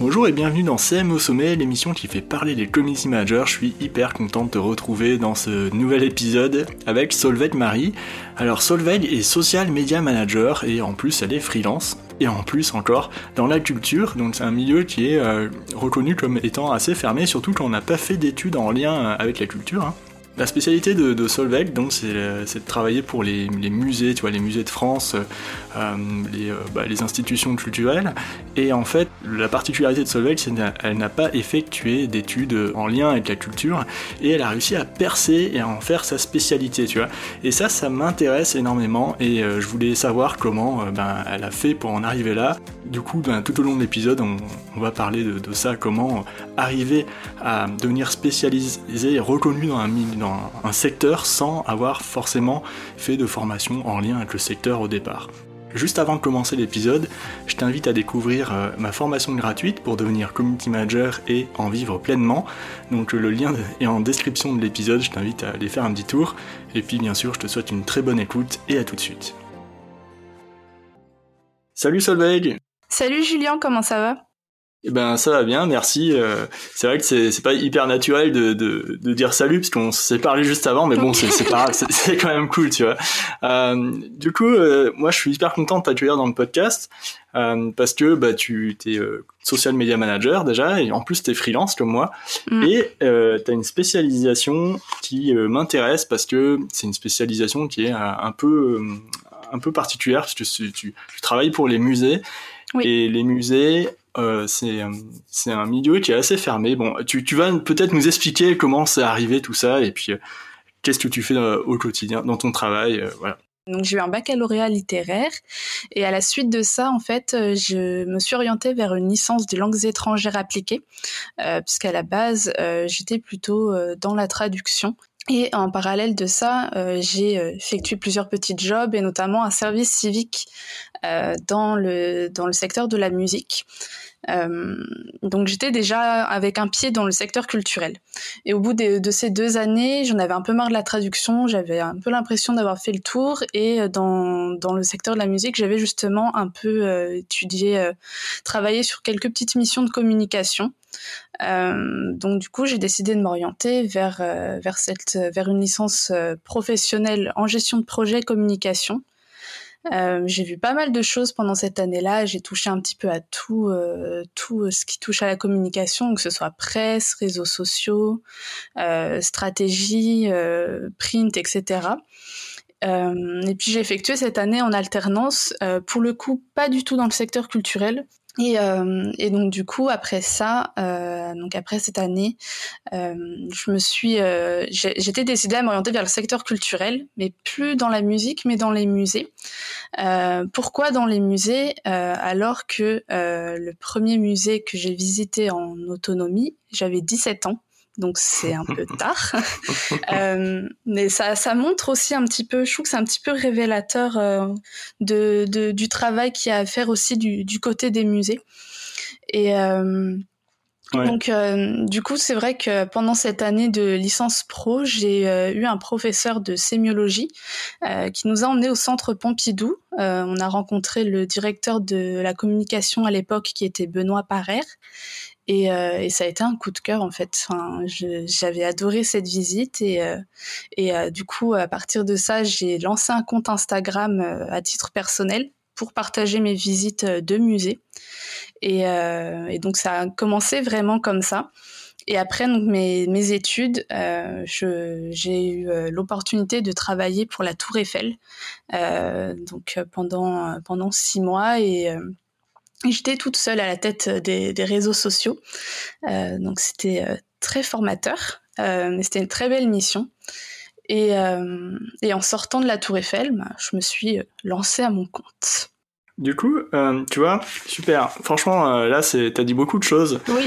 Bonjour et bienvenue dans CM au sommet, l'émission qui fait parler des community managers. Je suis hyper content de te retrouver dans ce nouvel épisode avec Solveig Marie. Alors Solveig est social media manager et en plus elle est freelance. Et en plus encore dans la culture, donc c'est un milieu qui est euh, reconnu comme étant assez fermé, surtout quand on n'a pas fait d'études en lien avec la culture. Hein. La spécialité de, de Solveig, donc, c'est de travailler pour les, musées, tu vois, les musées de France, euh, les, euh, bah, les, institutions culturelles. Et en fait, la particularité de Solveig, c'est qu'elle n'a pas effectué d'études en lien avec la culture, et elle a réussi à percer et à en faire sa spécialité, tu vois. Et ça, ça m'intéresse énormément, et euh, je voulais savoir comment ben, elle a fait pour en arriver là. Du coup, ben, tout au long de l'épisode, on, on, va parler de, de, ça, comment arriver à devenir spécialisé et reconnu dans un milieu un secteur sans avoir forcément fait de formation en lien avec le secteur au départ. Juste avant de commencer l'épisode, je t'invite à découvrir euh, ma formation gratuite pour devenir community manager et en vivre pleinement. Donc le lien est en description de l'épisode, je t'invite à aller faire un petit tour. Et puis bien sûr, je te souhaite une très bonne écoute et à tout de suite. Salut Solveig Salut Julien, comment ça va? Eh ben ça va bien, merci. Euh, c'est vrai que c'est c'est pas hyper naturel de, de, de dire salut parce qu'on s'est parlé juste avant, mais bon c'est c'est pas c'est quand même cool, tu vois. Euh, du coup, euh, moi je suis hyper content de t'accueillir dans le podcast euh, parce que bah tu t'es social media manager déjà et en plus t'es freelance comme moi mm. et euh, t'as une spécialisation qui m'intéresse parce que c'est une spécialisation qui est un peu un peu particulière parce que tu, tu, travailles pour les musées et les musées euh, euh, c'est un milieu qui est assez fermé. Bon, tu, tu vas peut-être nous expliquer comment c'est arrivé tout ça et puis euh, qu'est-ce que tu fais au quotidien dans ton travail, voilà. Donc j'ai eu un baccalauréat littéraire et à la suite de ça, en fait, je me suis orientée vers une licence de langues étrangères appliquées, puisqu'à la base, j'étais plutôt dans la traduction. Et en parallèle de ça, j'ai effectué plusieurs petits jobs et notamment un service civique dans le dans le secteur de la musique. Euh, donc j'étais déjà avec un pied dans le secteur culturel. Et au bout de, ces deux années, j'en avais un peu marre de la traduction, j'avais un peu l'impression d'avoir fait le tour. Et euh, dans, dans le secteur de la musique, j'avais justement un peu euh, étudié, travaillé sur quelques petites missions de communication. donc du coup, j'ai décidé de m'orienter vers vers vers une licence professionnelle en gestion de projet communication euh, j'ai vu pas mal de choses pendant cette année-là. J'ai touché un petit peu à tout, euh, tout euh, ce qui touche à la communication, que ce soit presse, réseaux sociaux, euh, stratégie, euh, print, etc. et puis j'ai effectué cette année en alternance, pour le coup pas du tout dans le secteur culturel, et, euh, et, donc du coup après ça, euh, donc après cette année, euh, je me suis, euh, j'étais décidée à m'orienter vers le secteur culturel, mais plus dans la musique, mais dans les musées. Pourquoi dans les musées alors que le premier musée que j'ai visité en autonomie, j'avais 17 ans donc c'est un peu tard. euh, mais ça, ça montre aussi un petit peu, je trouve que c'est un petit peu révélateur euh, de, de, du travail qu'il y a à faire aussi du, du côté des musées. Et euh, donc euh, du coup, c'est vrai que pendant cette année de licence pro, j'ai euh, eu un professeur de sémiologie qui nous a emmenés au centre Pompidou. on a rencontré le directeur de la communication à l'époque qui était Benoît Parère et, euh, ça a été un coup de cœur en fait. Enfin, j'avais adoré cette visite et, euh, et euh, du coup à partir de ça j'ai lancé un compte Instagram euh, à titre personnel pour partager mes visites de musée. Et, et, donc ça a commencé vraiment comme ça. Et après donc mes, études, j'ai eu l'opportunité de travailler pour la Tour Eiffel, donc pendant pendant six mois et J'étais toute seule à la tête des, réseaux sociaux, euh, donc c'était euh, très formateur, euh, c'était une très belle mission. Et, euh, et, en sortant de la Tour Eiffel, bah, je me suis lancée à mon compte. Du coup, euh, tu vois, super. Franchement, euh, là, t'as dit beaucoup de choses. Oui.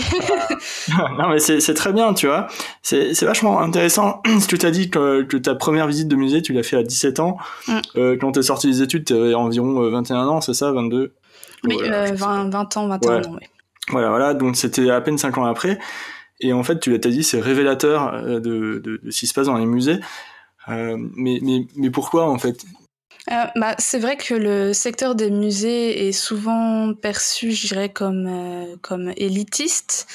non, mais c'est, très bien, tu vois. C'est, vachement intéressant. Ce que tu as dit que, que, ta première visite de musée, tu l'as fait à 17 ans. Mm. Euh, quand t'es sorti des études, t'avais environ 21 ans, c'est ça, 22 oui, 20, 20, ans, 21 ans, oui. Voilà, voilà, donc c'était à peine 5 ans après. Et en fait, tu l'as dit, c'est révélateur de, de, de, ce qui se passe dans les musées. mais, mais, mais pourquoi en fait? Euh, bah, c'est vrai que le secteur des musées est souvent perçu, je dirais, comme, euh, comme élitiste.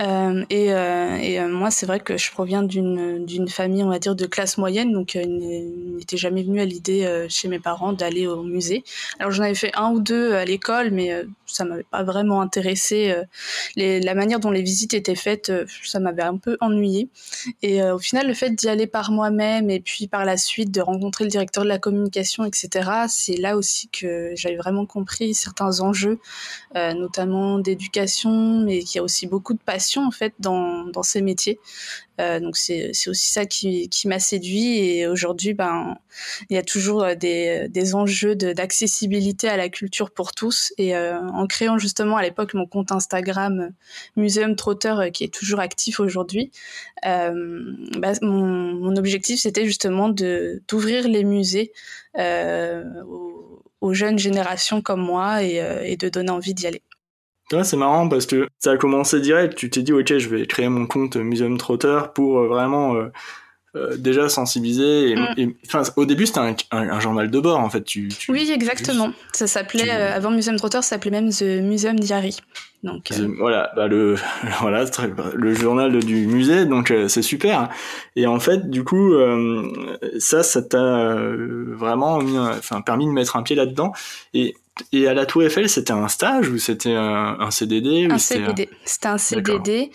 Euh, et, et moi, c'est vrai que je proviens d'une, famille, on va dire, de classe moyenne, donc il n'était jamais venu à l'idée chez mes parents d'aller au musée. Alors j'en avais fait un ou deux à l'école, mais ça m'avait pas vraiment intéressé. Les, la manière dont les visites étaient faites, ça m'avait un peu ennuyé. Et au final, le fait d'y aller par moi-même et puis par la suite de rencontrer le directeur de la communication. C'est là aussi que j'avais vraiment compris certains enjeux, euh, notamment d'éducation, mais qu'il y a aussi beaucoup de passion fait dans ces métiers. Euh, donc c'est aussi ça qui, m'a séduit. Et aujourd'hui ben il y a toujours euh, des, enjeux d'accessibilité à la culture pour tous. Et euh, en créant justement à l'époque mon compte Instagram Museum Trotter qui est toujours actif aujourd'hui bah, mon, objectif c'était justement de d'ouvrir les musées aux, jeunes générations comme moi et de donner envie d'y aller c'est marrant parce que ça a commencé direct. Tu t'es dit, ok, je vais créer mon compte Museum Trotter pour euh, vraiment euh, euh, déjà sensibiliser. Et, mm. au début, c'était un, journal de bord, en fait. Tu, oui, exactement. Ça s'appelait, avant Museum Trotter, ça s'appelait même The Museum Diary. Donc, voilà, bah le voilà le journal du musée, donc c'est super. Et en fait, du coup, ça, ça t'a vraiment permis de mettre un pied là-dedans. Et et à la Tour Eiffel, c'était un stage ou c'était un, CDD Un CDD. C'était un CDD.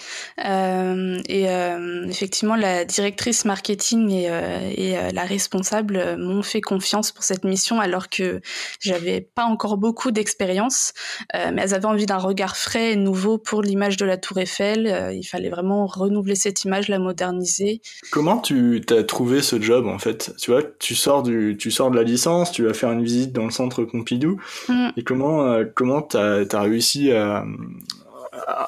Euh, et euh, effectivement, la directrice marketing et, euh, et la responsable m'ont fait confiance pour cette mission alors que j'avais pas encore beaucoup d'expérience. Mais elles avaient envie d'un regard frais et nouveau pour l'image de la Tour Eiffel. il fallait vraiment renouveler cette image, la moderniser. Comment tu t'as trouvé ce job en fait? Tu vois, tu sors, du, tu sors de la licence, tu vas faire une visite dans le centre Pompidou. Mm. Et comment euh, comment t'as as réussi à,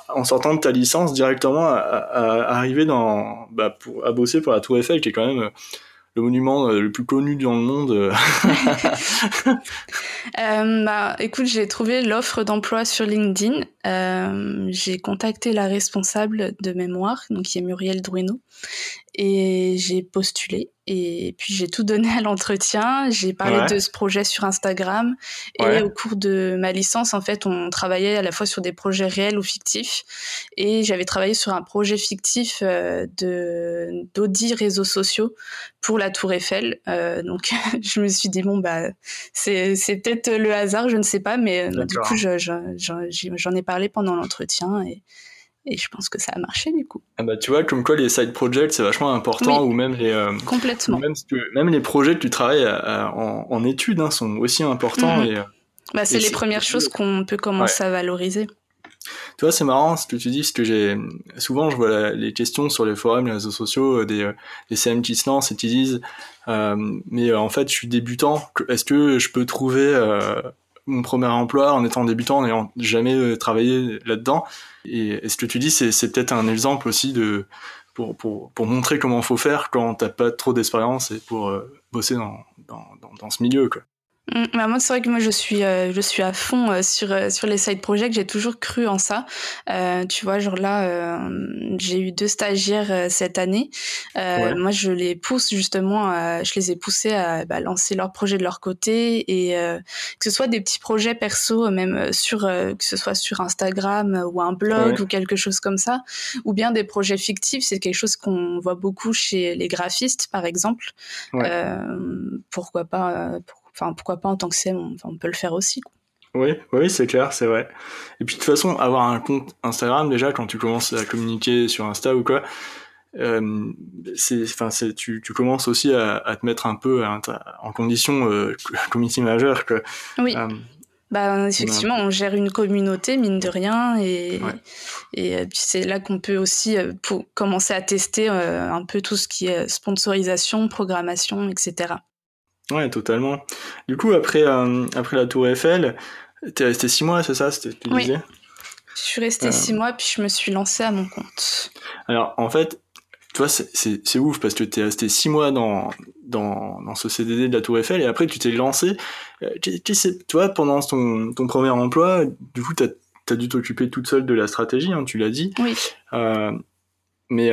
en sortant de ta licence directement à, arriver dans bah, pour à bosser pour la Tour Eiffel qui est quand même le monument euh, le plus connu dans le monde. euh, bah, écoute, j'ai trouvé l'offre d'emploi sur LinkedIn. Euh, j'ai contacté la responsable de mémoire, donc qui est Muriel Drueno, et j'ai postulé. Et puis j'ai tout donné à l'entretien. J'ai parlé de ce projet sur Instagram. Et au cours de ma licence, en fait, on travaillait à la fois sur des projets réels ou fictifs. Et j'avais travaillé sur un projet fictif euh, de d'audit réseaux sociaux pour la Tour Eiffel. Euh, donc je me suis dit bon bah c'est c'est peut-être le hasard, je ne sais pas, mais euh, du coup j'en ai parlé pendant l'entretien et et je pense que ça a marché du coup. Ah bah tu vois, comme quoi les side projects c'est vachement important ou même les euh, complètement. Même, même, les projets que tu travailles en, en, études hein, sont aussi importants mhm. et. Euh, bah, c'est les premières choses qu'on peut commencer à valoriser. Tu vois, c'est marrant ce que tu dis, parce que j'ai souvent je vois les questions sur les forums, les réseaux sociaux, euh, des, des CM qui se lancent et qui disent, euh, mais en fait, je suis débutant. Est-ce que je peux trouver euh, mon premier emploi en étant débutant, en n'ayant jamais travaillé là-dedans et, ce que tu dis, c'est peut-être un exemple aussi de pour, pour, pour montrer comment faut faire quand t'as pas trop d'expérience et pour euh, bosser dans, dans, dans, dans, ce milieu. Quoi. Mm, bah, moi, c'est vrai que moi, je suis, euh, je suis à fond euh, sur euh, sur les side projects. J'ai toujours cru en ça. tu vois, genre là, j'ai eu deux stagiaires cette année. Moi, je les pousse justement, je les ai poussés à bah, lancer leurs projets de leur côté et que ce soit des petits projets perso, même sur que ce soit sur Instagram ou un blog ou quelque chose comme ça, ou bien des projets fictifs. C'est quelque chose qu'on voit beaucoup chez les graphistes, par exemple. pourquoi pas enfin pourquoi pas en tant que CM, on, peut le faire aussi. Oui, oui, c'est clair, c'est vrai. Et puis de toute façon, avoir un compte Instagram déjà quand tu commences à communiquer sur Insta ou quoi, euh, c'est, enfin, c'est, tu, tu commences aussi à, à, te mettre un peu en condition euh, community manager que. Oui. Euh, bah, effectivement, on gère une communauté, mine de rien, et, et euh, puis c'est là qu'on peut aussi pour commencer à tester un peu tout ce qui est sponsorisation, programmation, etc. Ouais, totalement. Du coup, après, euh, après la Tour Eiffel, t'es resté six mois, c'est ça, c'était tu oui. disais? Je suis resté euh... six mois, puis je me suis lancé à mon compte. Alors, en fait, tu vois, c'est ouf parce que t'es resté six mois dans, dans, dans ce CDD de la Tour Eiffel et après tu t'es lancé. Euh, tu, sais, toi, pendant ton, ton premier emploi, du coup, t'as as dû t'occuper toute seule de la stratégie, hein, tu l'as dit. Oui. Euh, Mais,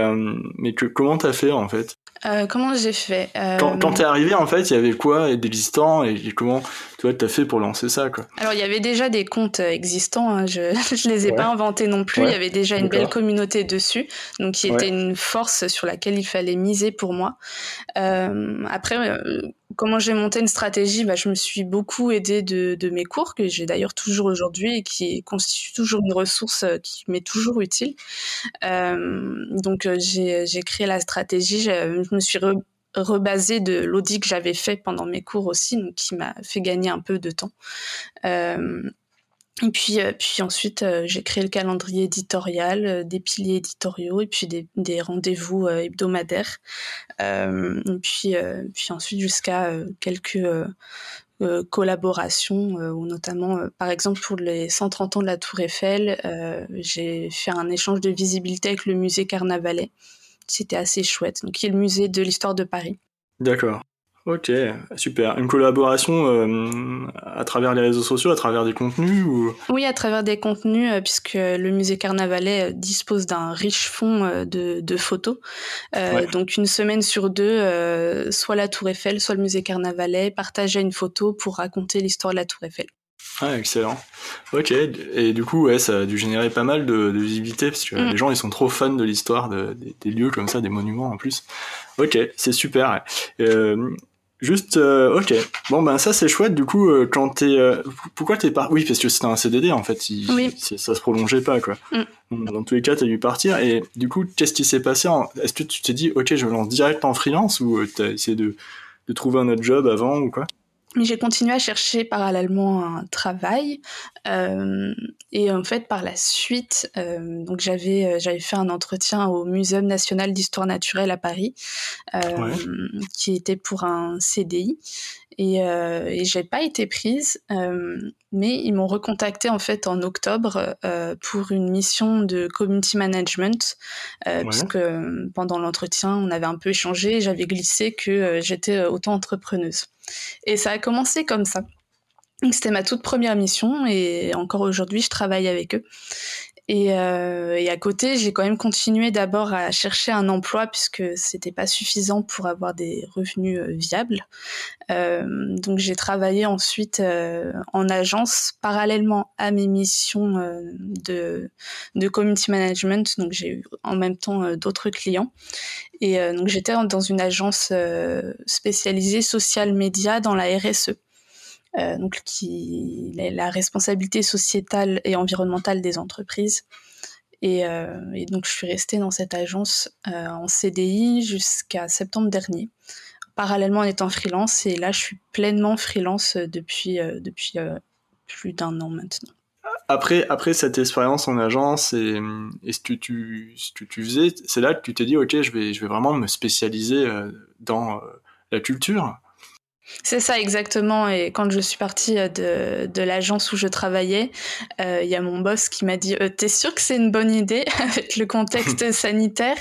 mais que, comment t'as fait en fait? Euh, comment j'ai fait? Euh... Quand, quand t'es arrivé, en fait, il y avait quoi d'existant et comment tu vois t'as fait pour lancer ça quoi? Alors il y avait déjà des comptes existants, hein. je je les ai pas inventés non plus. Il y avait déjà une belle communauté dessus, donc qui était une force sur laquelle il fallait miser pour moi. Euh, après, euh, comment j'ai monté une stratégie bah, Je me suis beaucoup aidée de, de mes cours, que j'ai d'ailleurs toujours aujourd'hui et qui constituent toujours une ressource euh, qui m'est toujours utile. Euh, donc euh, j'ai créé la stratégie, je, me suis re, rebasée de l'audit que j'avais fait pendant mes cours aussi, donc qui m'a fait gagner un peu de temps. Euh, et puis, euh, puis ensuite, euh, j'ai créé le calendrier éditorial, euh, des piliers éditoriaux et puis des, des rendez-vous hebdomadaires. et puis, puis ensuite, jusqu'à quelques collaborations, ou notamment, par exemple, pour les 130 ans de la Tour Eiffel, j'ai fait un échange de visibilité avec le musée Carnavalet. C'était assez chouette. Donc, qui est le musée de l'histoire de Paris. D'accord. Ok, super. Une collaboration euh, à travers les réseaux sociaux, à travers des contenus ou... Oui, à travers des contenus, euh, puisque le musée Carnavalet euh, dispose d'un riche fond euh, de, de, photos. Ouais. Donc une semaine sur deux, soit la Tour Eiffel, soit le musée Carnavalet partageaient une photo pour raconter l'histoire de la Tour Eiffel. Ah, excellent. Ok, et du coup, ouais, ça a dû générer pas mal de, de visibilité, parce que mm. les gens, ils sont trop fans de l'histoire de, de, des lieux comme ça, des monuments en plus. Ok, c'est super. Euh, Juste, euh, ok. Bon, ben ça c'est chouette. Du coup, euh, quand t'es, euh, pourquoi t'es pas Oui, parce que c'était un CDD en fait. Il, oui. Ça se prolongeait pas quoi. Mm. Dans tous les cas, t'as dû partir. Et du coup, qu'est-ce qui s'est passé en... Est-ce que tu t'es dit, ok, je me lance direct en freelance ou t'as essayé de, de trouver un autre job avant ou quoi? J'ai continué à chercher parallèlement un travail euh, et en fait par la suite euh, donc j'avais euh, j'avais fait un entretien au Muséum national d'histoire naturelle à Paris euh, ouais. qui était pour un CDI et, euh, et j'ai pas été prise euh, mais ils m'ont recontacté en fait en octobre euh, pour une mission de community management euh, ouais. puisque pendant l'entretien on avait un peu échangé j'avais glissé que euh, j'étais autant entrepreneuse et ça a commencé comme ça. C'était ma toute première mission et encore aujourd'hui, je travaille avec eux. Et, euh, et à côté, j'ai quand même continué d'abord à chercher un emploi puisque c'était pas suffisant pour avoir des revenus euh, viables. Euh, donc j'ai travaillé ensuite euh, en agence parallèlement à mes missions euh, de, de community management. Donc j'ai eu en même temps d'autres clients. Et donc j'étais dans une agence spécialisée social média dans la RSE. Euh, donc qui la responsabilité sociétale et environnementale des entreprises. Et, euh, donc je suis restée dans cette agence euh, en CDI jusqu'à septembre dernier, parallèlement en étant freelance. Et là, je suis pleinement freelance depuis depuis plus d'un an maintenant. Après, après cette expérience en agence et, et ce, que tu, ce que tu faisais, c'est là que tu t'es dit, ok, je vais, je vais vraiment me spécialiser dans la culture. C'est ça exactement. Et quand je suis partie euh, de, de l'agence où je travaillais, il euh, y a mon boss qui m'a dit euh, "T'es sûr que c'est une bonne idée avec le contexte sanitaire?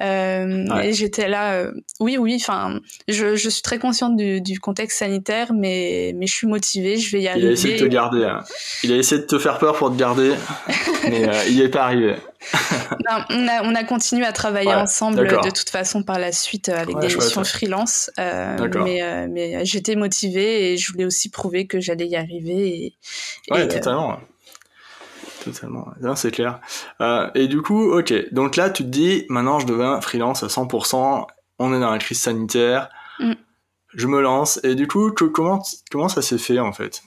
Euh, ouais. Et j'étais là euh, "Oui, oui. Enfin, je, je, suis très consciente du, du, contexte sanitaire, mais mais je suis motivée, je vais y arriver." Il a essayé de te garder. Hein. Il a essayé de te faire peur pour te garder, mais il est pas arrivé. Non, on, a, on a continué à travailler ouais, ensemble de toute façon par la suite avec ouais, des missions freelance, mais mais j'étais motivée et je voulais aussi prouver que j'allais y arriver. Et, ouais, et, totalement. Euh... Totalement, c'est clair. Euh, et du coup, ok, donc là tu te dis, maintenant je deviens freelance à 100%, on est dans la crise sanitaire, mm. je me lance, et du coup, comment, comment ça s'est fait en fait?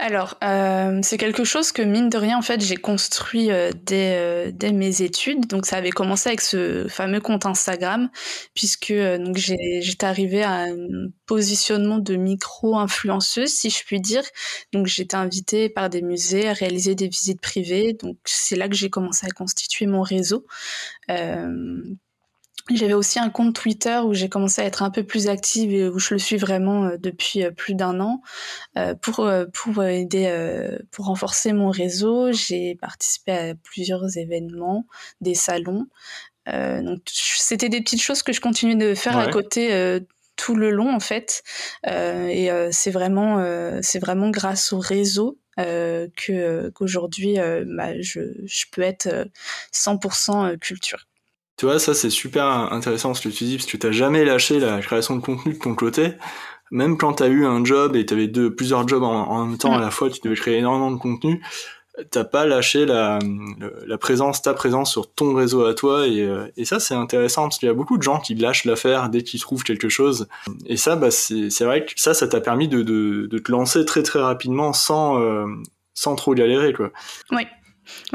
Alors, euh, c'est quelque chose que mine de rien, en fait, j'ai construit euh, dès, euh, dès mes études. Donc, ça avait commencé avec ce fameux compte Instagram, puisque euh, donc j'étais arrivée à un positionnement de micro-influenceuse, si je puis dire. Donc, j'étais invitée par des musées à réaliser des visites privées. Donc, c'est là que j'ai commencé à constituer mon réseau. Euh, j'avais aussi un compte Twitter où j'ai commencé à être un peu plus active et où je le suis vraiment euh, depuis euh, plus d'un an euh, pour euh, pour aider euh, pour renforcer mon réseau. J'ai participé à plusieurs événements, des salons. Euh, donc c'était des petites choses que je continuais de faire ouais. à côté tout le long en fait. et c'est vraiment c'est vraiment grâce au réseau que qu'aujourd'hui bah, je je peux être 100% culture. Tu vois, ça c'est super intéressant ce que tu dis, parce que tu n'as jamais lâché la création de contenu de ton côté. Même quand tu as eu un job et tu avais deux, plusieurs jobs en, même temps à la fois, tu devais créer énormément de contenu, t'as pas lâché la, la, présence, ta présence sur ton réseau à toi. Et, euh, et ça c'est intéressant, parce qu'il y a beaucoup de gens qui lâchent l'affaire dès qu'ils trouvent quelque chose. Et ça, bah, c'est vrai que ça, ça t'a permis de, de, de, te lancer très très rapidement sans, euh, sans trop galérer. Quoi. Oui.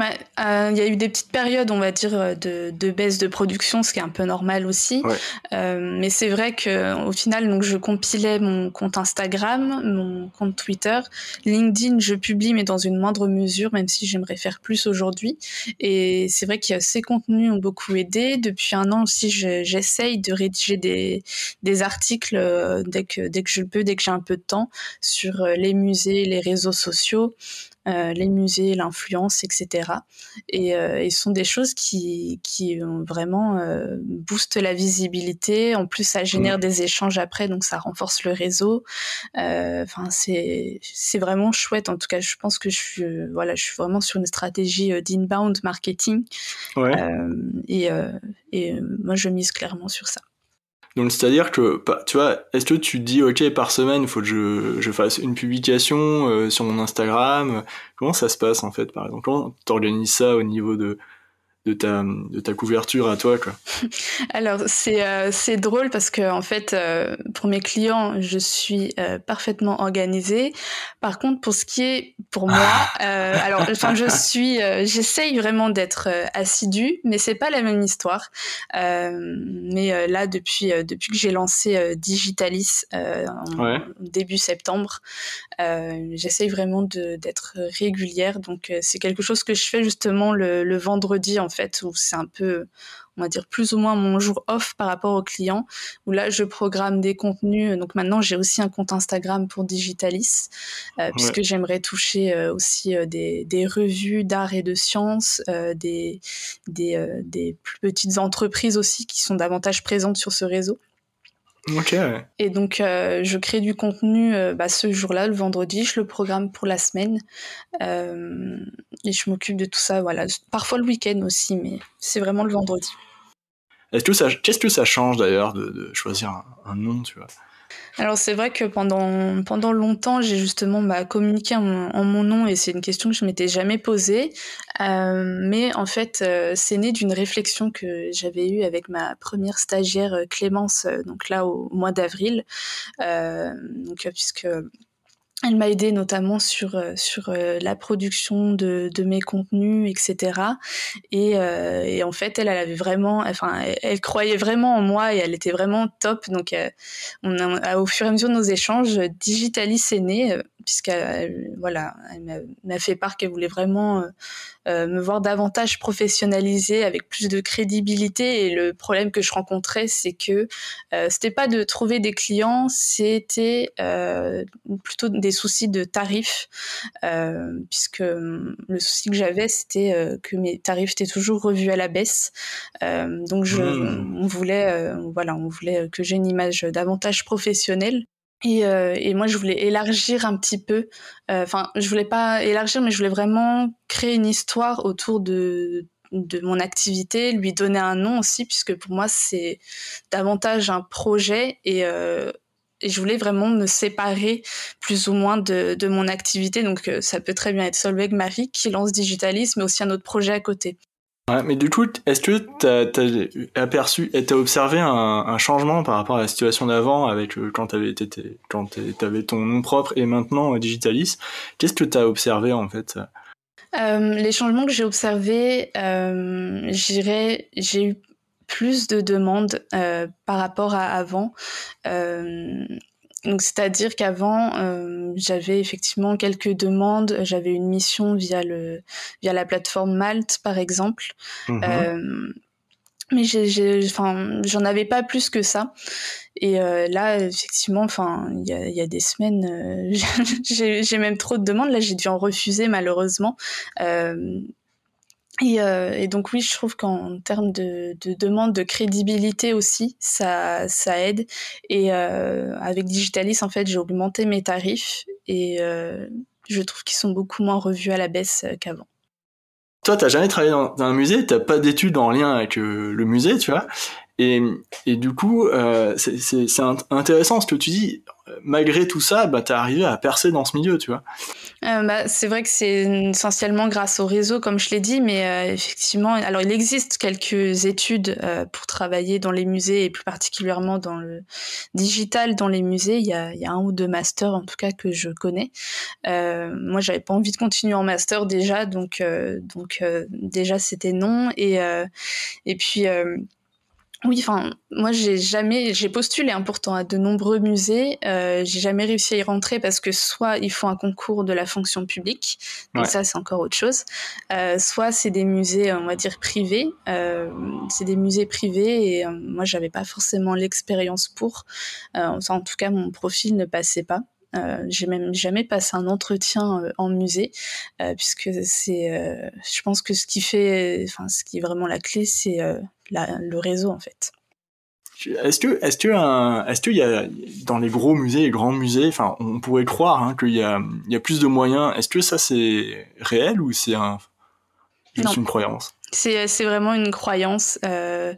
Euh, il y a eu des petites périodes, on va dire, euh, de, de, baisse de production, ce qui est un peu normal aussi. Euh, mais c'est vrai que au final, donc je compilais mon compte Instagram, mon compte Twitter, LinkedIn, je publie, mais dans une moindre mesure, même si j'aimerais faire plus aujourd'hui. Et c'est vrai que ces contenus ont beaucoup aidé. Depuis un an aussi, j'essaye de rédiger des, des articles dès que dès que je peux, dès que j'ai un peu de temps, sur les musées, les réseaux sociaux. Euh, les musées, l'influence, etc. Et, euh, et, ce sont des choses qui, qui vraiment euh, boostent la visibilité. En plus, ça génère mmh. des échanges après, donc ça renforce le réseau. Enfin, c'est c'est vraiment chouette. En tout cas, je pense que je suis voilà, je suis vraiment sur une stratégie d'inbound marketing. Ouais. et, et moi, je mise clairement sur ça. Donc c'est-à-dire que, tu vois, est-ce que tu dis, ok, par semaine, il faut que je, je, fasse une publication euh, sur mon Instagram? Comment ça se passe en fait, par exemple? Comment t'organises ça au niveau de, de ta, de ta couverture à toi quoi. Alors c'est euh, c'est drôle parce que en fait euh, pour mes clients je suis euh, parfaitement organisée. Par contre pour ce qui est pour moi alors enfin je suis j'essaye vraiment d'être assidue mais c'est pas la même histoire. mais là depuis depuis que j'ai lancé Digitalis en début septembre j'essaye vraiment d'être régulière donc c'est quelque chose que je fais justement le, le vendredi en fait, où c'est un peu, on va dire, plus ou moins mon jour off par rapport aux clients, où là, je programme des contenus. Donc maintenant, j'ai aussi un compte Instagram pour Digitalis, euh, puisque j'aimerais toucher euh, aussi euh, des, des, revues d'art et de sciences, des, des, des plus petites entreprises aussi qui sont davantage présentes sur ce réseau. Et donc, euh, je crée du contenu euh, bah, ce jour-là, le vendredi, je le programme pour la semaine. Euh, et je m'occupe de tout ça, voilà. Parfois le week-end aussi, mais c'est vraiment le vendredi. Qu'est-ce que ça change d'ailleurs de, choisir un, un, nom, tu vois? Alors c'est vrai que pendant longtemps j'ai justement bah, communiqué en, mon nom et c'est une question que je m'étais jamais posée, euh, mais en fait euh, c'est né d'une réflexion que j'avais eue avec ma première stagiaire euh, Clémence donc là au mois d'avril, donc puisque elle m'a aidé notamment sur euh, sur euh, la production de, de mes contenus, etc. Et, euh, et, en fait, elle, elle avait vraiment, enfin, elle, croyait vraiment en moi et elle était vraiment top. Donc, on a, au fur et à mesure de nos échanges, Digitalis est né puisqu'elle voilà, elle m'a fait part qu'elle voulait vraiment euh, euh, me voir davantage professionnalisée avec plus de crédibilité. Et le problème que je rencontrais, c'est que euh, c'était pas de trouver des clients, c'était euh, plutôt des soucis de tarifs, puisque hum, le souci que j'avais, c'était que mes tarifs étaient toujours revus à la baisse. donc je, mmh. on voulait, voilà, on voulait que j'ai une image davantage professionnelle. Et, euh, et, moi, je voulais élargir un petit peu. Euh, enfin, je voulais pas élargir, mais je voulais vraiment créer une histoire autour de de mon activité, lui donner un nom aussi, puisque pour moi c'est davantage un projet et, euh, et, je voulais vraiment me séparer plus ou moins de, de mon activité. Donc euh, ça peut très bien être Solveig Marie qui lance Digitalis, mais aussi un autre projet à côté. Ouais, mais du coup, est-ce que tu as, aperçu, t'as observé un, changement par rapport à la situation d'avant avec euh, quand t'avais quand t'avais ton nom propre et maintenant euh, Digitalis? Qu'est-ce que tu as observé en fait? Euh, Les changements que j'ai observés, euh, j'irais, j'ai eu plus de demandes par rapport à avant. Donc c'est-à-dire qu'avant euh, j'avais effectivement quelques demandes, j'avais une mission via le via la plateforme Malte par exemple. Mmh euh, mais j'ai, enfin, j'en avais pas plus que ça. Et euh, là, effectivement, enfin, il y a, y a, des semaines, j'ai même trop de demandes. Là, j'ai dû en refuser malheureusement. Euh, et, donc oui, je trouve qu'en termes de, de, demande de crédibilité aussi, ça, ça aide. Et euh, avec Digitalis, en fait, j'ai augmenté mes tarifs et euh, je trouve qu'ils sont beaucoup moins revus à la baisse qu'avant. toi, t'as jamais travaillé dans, un musée, t'as pas d'études en lien avec le musée, tu vois. Et, du coup, euh, c'est intéressant ce que tu dis. Malgré tout ça, bah, tu es arrivé à percer dans ce milieu, tu vois. Euh, bah, c'est vrai que c'est essentiellement grâce au réseau, comme je l'ai dit, mais euh, effectivement, alors il existe quelques études pour travailler dans les musées et plus particulièrement dans le digital dans les musées. Il y a, y a un ou deux masters en tout cas que je connais. Moi, j'avais pas envie de continuer en master déjà, donc donc déjà c'était non et et puis oui, enfin, moi j'ai jamais, j'ai postulé hein, pourtant à de nombreux musées, euh, j'ai jamais réussi à y rentrer parce que soit il faut un concours de la fonction publique, donc ça c'est encore autre chose, euh, soit c'est des musées, on va dire privés, euh, c'est des musées privés et euh, moi j'avais pas forcément l'expérience pour, euh, en tout cas mon profil ne passait pas. Euh, j'ai même jamais passé un entretien euh, en musée, euh, puisque c'est, je pense que ce qui fait, enfin, ce qui est vraiment la clé, c'est le réseau en fait. Est-ce que, est-ce que, est-ce qu'il y a dans les gros musées, les grands musées, enfin, on pourrait croire hein, qu'il y a, il y a plus de moyens. Est-ce que ça c'est réel ou c'est un, juste une croyance? C'est, c'est vraiment une croyance. Euh,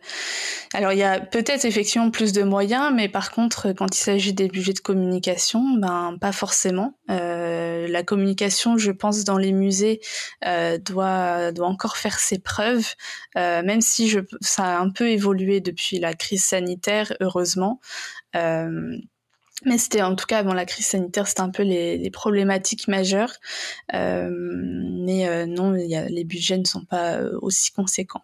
alors il y a peut-être effectivement plus de moyens, mais par contre quand il s'agit des budgets de communication, ben pas forcément. Euh, la communication, je pense, dans les musées euh, doit doit encore faire ses preuves, euh, même si je, ça a un peu évolué depuis la crise sanitaire, heureusement. Euh, mais c'était en tout cas avant la crise sanitaire, c'était un peu les, problématiques majeures. Euh, mais euh, non, les budgets ne sont pas euh, aussi conséquents.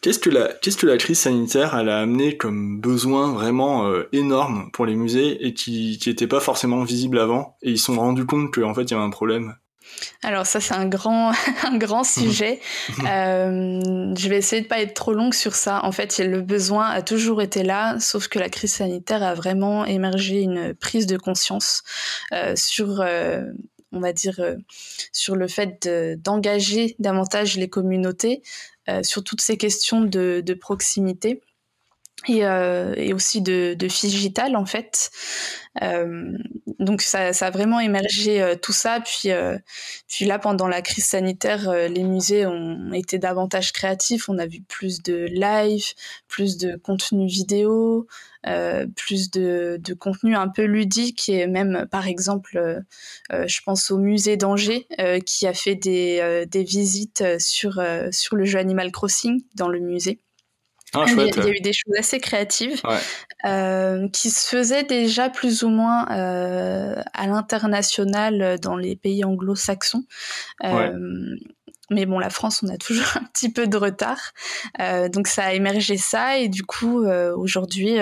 Qu'est-ce que la crise sanitaire a amené comme besoin vraiment énorme pour les musées et qui qui était pas forcément visible avant? Et ils se sont rendus compte qu'en fait il y avait un problème. Alors ça c'est un grand un grand sujet. euh, je vais essayer de pas être trop longue sur ça. En fait, le besoin a toujours été là, sauf que la crise sanitaire a vraiment émergé une prise de conscience euh, sur euh, on va dire sur le fait d'engager davantage les communautés sur toutes ces questions de, de proximité et, euh, et, aussi de, de digital en fait. Euh, donc ça, ça, a vraiment émergé euh, tout ça. Puis, euh, puis là, pendant la crise sanitaire, euh, les musées ont été davantage créatifs. On a vu plus de live, plus de contenu vidéo, plus de, de, contenu un peu ludique et même, par exemple, je pense au musée d'Angers qui a fait des, des visites sur, sur le jeu Animal Crossing dans le musée. Ah, il, y a, il, y a, eu des choses assez créatives ouais. euh, qui se faisaient déjà plus ou moins euh, à l'international dans les pays anglo-saxons. Euh, ouais. Mais bon, la France, on a toujours un petit peu de retard. Euh, donc ça a émergé ça et du coup, euh, aujourd'hui